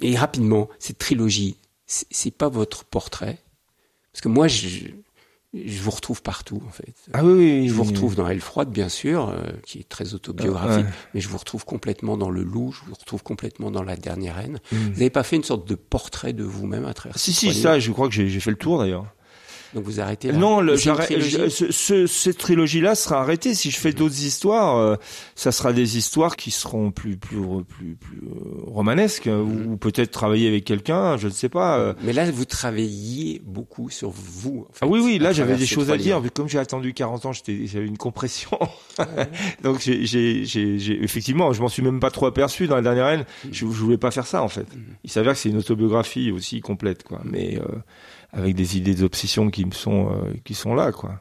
Et rapidement, cette trilogie, c'est pas votre portrait? Parce que moi, je, je vous retrouve partout, en fait. Ah oui, oui, Je vous oui. retrouve dans Elle froide, bien sûr, euh, qui est très autobiographique, Ouais. mais je vous retrouve complètement dans Le Loup, je vous retrouve complètement dans La Dernière Reine. Mm. Vous n'avez pas fait une sorte de portrait de vous-même à travers Si ces si trois ça, je crois que j'ai fait le tour d'ailleurs. Donc vous arrêtez là Non, le, trilogie ce- ce- cette trilogie-là sera arrêtée. Si je fais d'autres histoires, euh, ça sera des histoires qui seront plus plus plus plus euh, romanesques euh, ou, ou peut-être travailler avec quelqu'un, je ne sais pas. euh. Mais là, vous travailliez beaucoup sur vous. en fait, Ah oui, oui, là j'avais des choses à dire. mais Comme j'ai attendu 40 ans, j'étais- j'avais une compression. (laughs) Donc j'ai, j'ai, j'ai, j'ai- effectivement, je m'en suis même pas trop aperçu dans la dernière haine. Je, je voulais pas faire ça en fait. Il s'avère que c'est une autobiographie aussi complète, quoi. Mais euh, avec des idées d'obsession qui me sont euh, qui sont là, quoi.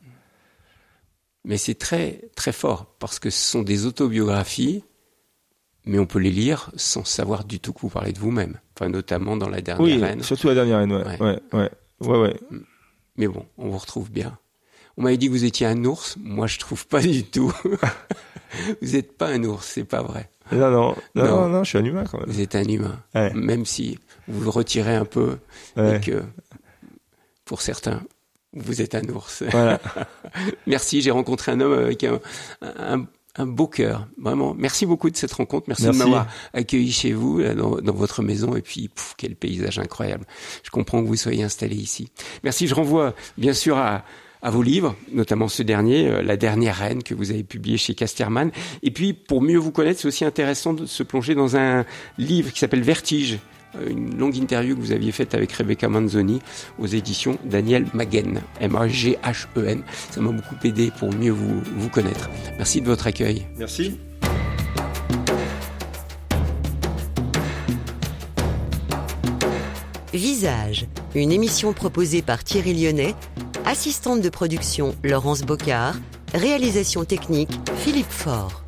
Mais c'est très très fort parce que ce sont des autobiographies, mais on peut les lire sans savoir du tout que vous parlez de vous-même. Enfin, notamment dans la dernière Oui, reine. surtout la dernière haine, ouais, Ouais. ouais, ouais, ouais, ouais. Mais bon, on vous retrouve bien. On m'avait dit que vous étiez un ours. Moi, je trouve pas du tout. (laughs) vous n'êtes pas un ours, c'est pas vrai. Non, non, non, Non. je suis un humain quand même. Vous êtes un humain. Ouais. Même si vous vous retirez un peu Ouais. et que, pour certains, vous êtes un ours. (laughs) Voilà. Merci, j'ai rencontré un homme avec un, un, un beau cœur, vraiment. Merci beaucoup de cette rencontre, merci, Merci. de m'avoir accueilli chez vous, là, dans, dans votre maison, et puis, quel paysage incroyable. Je comprends que vous soyez installé ici. Merci, je renvoie bien sûr à, à vos livres, notamment ce dernier, euh, La dernière reine, que vous avez publié chez Casterman. Et puis, pour mieux vous connaître, c'est aussi intéressant de se plonger dans un livre qui s'appelle Vertige, euh, une longue interview que vous aviez faite avec Rebecca Manzoni aux éditions Daniel Maguen, M-A-G-H-E-N. E Ça m'a beaucoup aidé pour mieux vous, vous connaître. Merci de votre accueil. Merci. Visage, une émission proposée par Thierry Lyonnais, assistante de production Laurence Bocard, réalisation technique Philippe Faure.